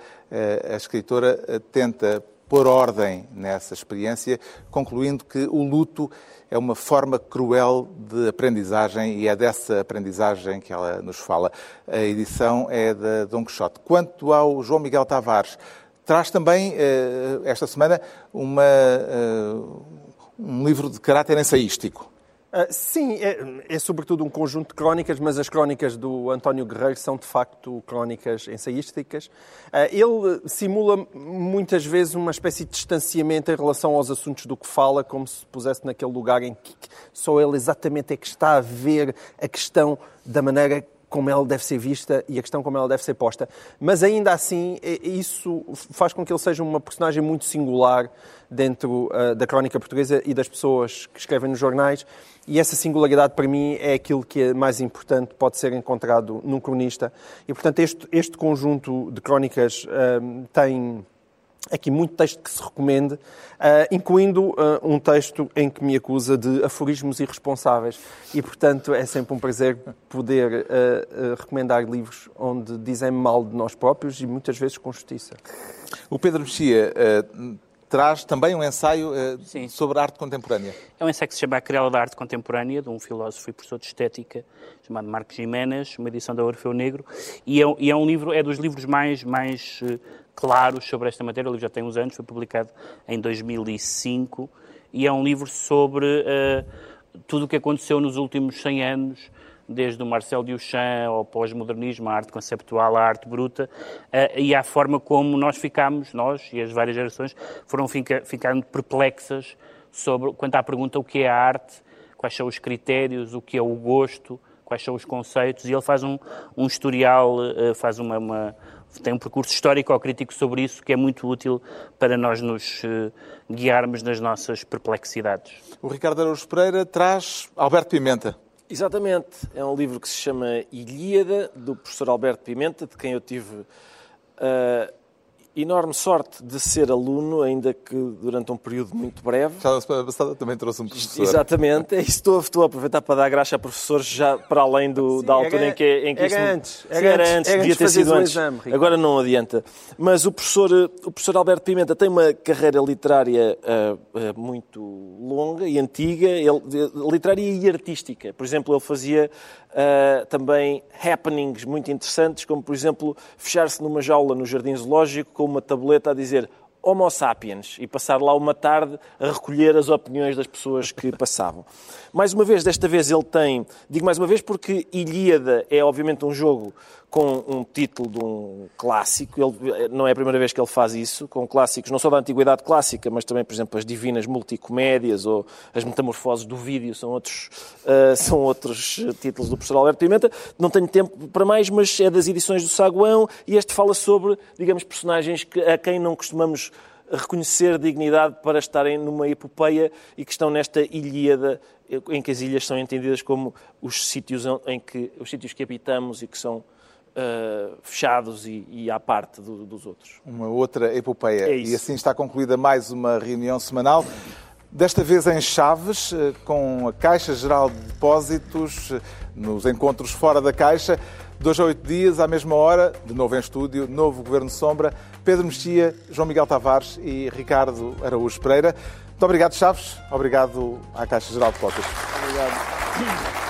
a escritora tenta pôr ordem nessa experiência, concluindo que o luto é uma forma cruel de aprendizagem e é dessa aprendizagem que ela nos fala. A edição é da Dom Quixote. Quanto ao João Miguel Tavares, traz também, esta semana, uma, um livro de caráter ensaístico. Uh, sim, é, é, sobretudo um conjunto de crónicas, mas as crónicas do António Guerreiro são de facto crónicas ensaísticas. Uh, ele simula muitas vezes uma espécie de distanciamento em relação aos assuntos do que fala, como se pusesse naquele lugar em que só ele exatamente é que está a ver a questão da maneira como ela deve ser vista e a questão como ela deve ser posta. Mas ainda assim, isso faz com que ele seja uma personagem muito singular dentro uh, da crónica portuguesa e das pessoas que escrevem nos jornais. E essa singularidade, para mim, é aquilo que é mais importante, pode ser encontrado num cronista. E, portanto, este, este conjunto de crónicas uh, tem aqui muito texto que se recomende, uh, incluindo uh, um texto em que me acusa de aforismos irresponsáveis. E, portanto, é sempre um prazer poder uh, recomendar livros onde dizem mal de nós próprios e muitas vezes com justiça. O Pedro Mexia traz também um ensaio uh, sobre arte contemporânea. É um ensaio que se chama A Crela da Arte Contemporânea, de um filósofo e professor de estética chamado Marcos Jiménez, uma edição da Orfeu Negro, e é, e é, um livro, é dos livros mais, mais uh, claros sobre esta matéria. O livro já tem uns anos, foi publicado em 2005, e é um livro sobre uh, tudo o que aconteceu nos últimos 100 anos desde o Marcel Duchamp ao pós-modernismo, a arte conceptual, a arte bruta, uh, e à forma como nós ficámos, nós e as várias gerações, foram fica, ficando perplexas sobre, quanto à pergunta o que é a arte, quais são os critérios, o que é o gosto, quais são os conceitos, e ele faz um, um historial, uh, faz uma, uma, tem um percurso histórico ou crítico sobre isso que é muito útil para nós nos uh, guiarmos nas nossas perplexidades. O Ricardo Araújo Pereira traz Alberto Pimenta. Exatamente. É um livro que se chama Ilíada, do professor Alberto Pimenta, de quem eu tive uh, enorme sorte de ser aluno, ainda que durante um período muito breve. Já na semana passada também trouxe um professor. Exatamente, é. Estou, estou a aproveitar para dar graça a professores já para além do, Sim, da altura era, em que, em que era isso... Antes, era, Sim, era antes, antes, devia ter sido antes. Exame, Agora não adianta. Mas o professor, o professor Alberto Pimenta tem uma carreira literária uh, uh, muito longa e antiga, ele, literária e artística. Por exemplo, ele fazia uh, também happenings muito interessantes, como, por exemplo, fechar-se numa jaula no Jardim Zoológico com uma tableta a dizer Homo sapiens e passar lá uma tarde a recolher as opiniões das pessoas que passavam. Mais uma vez, desta vez ele tem, digo mais uma vez porque Ilíada é obviamente um jogo com um título de um clássico. Ele, não é a primeira vez que ele faz isso, com clássicos não só da antiguidade clássica, mas também, por exemplo, as divinas multicomédias ou as metamorfoses do vídeo são outros, uh, são outros títulos do professor Alberto Pimenta. Não tenho tempo para mais, mas é das edições do Saguão e este fala sobre, digamos, personagens que, a quem não costumamos reconhecer dignidade para estarem numa epopeia e que estão nesta Ilíada em que as ilhas são entendidas como os sítios em que os sítios que habitamos e que são uh, fechados e, e à parte do, dos outros. Uma outra epopeia. É e assim está concluída mais uma reunião semanal. Desta vez em Chaves, eh, com a Caixa Geral de Depósitos, eh, nos encontros fora da Caixa. Dois a oito dias, à mesma hora, de novo em estúdio, novo Governo Sombra, Pedro Mexia, João Miguel Tavares e Ricardo Araújo Pereira. Muito obrigado, Chaves. Obrigado à Caixa Geral de Depósitos. Obrigado.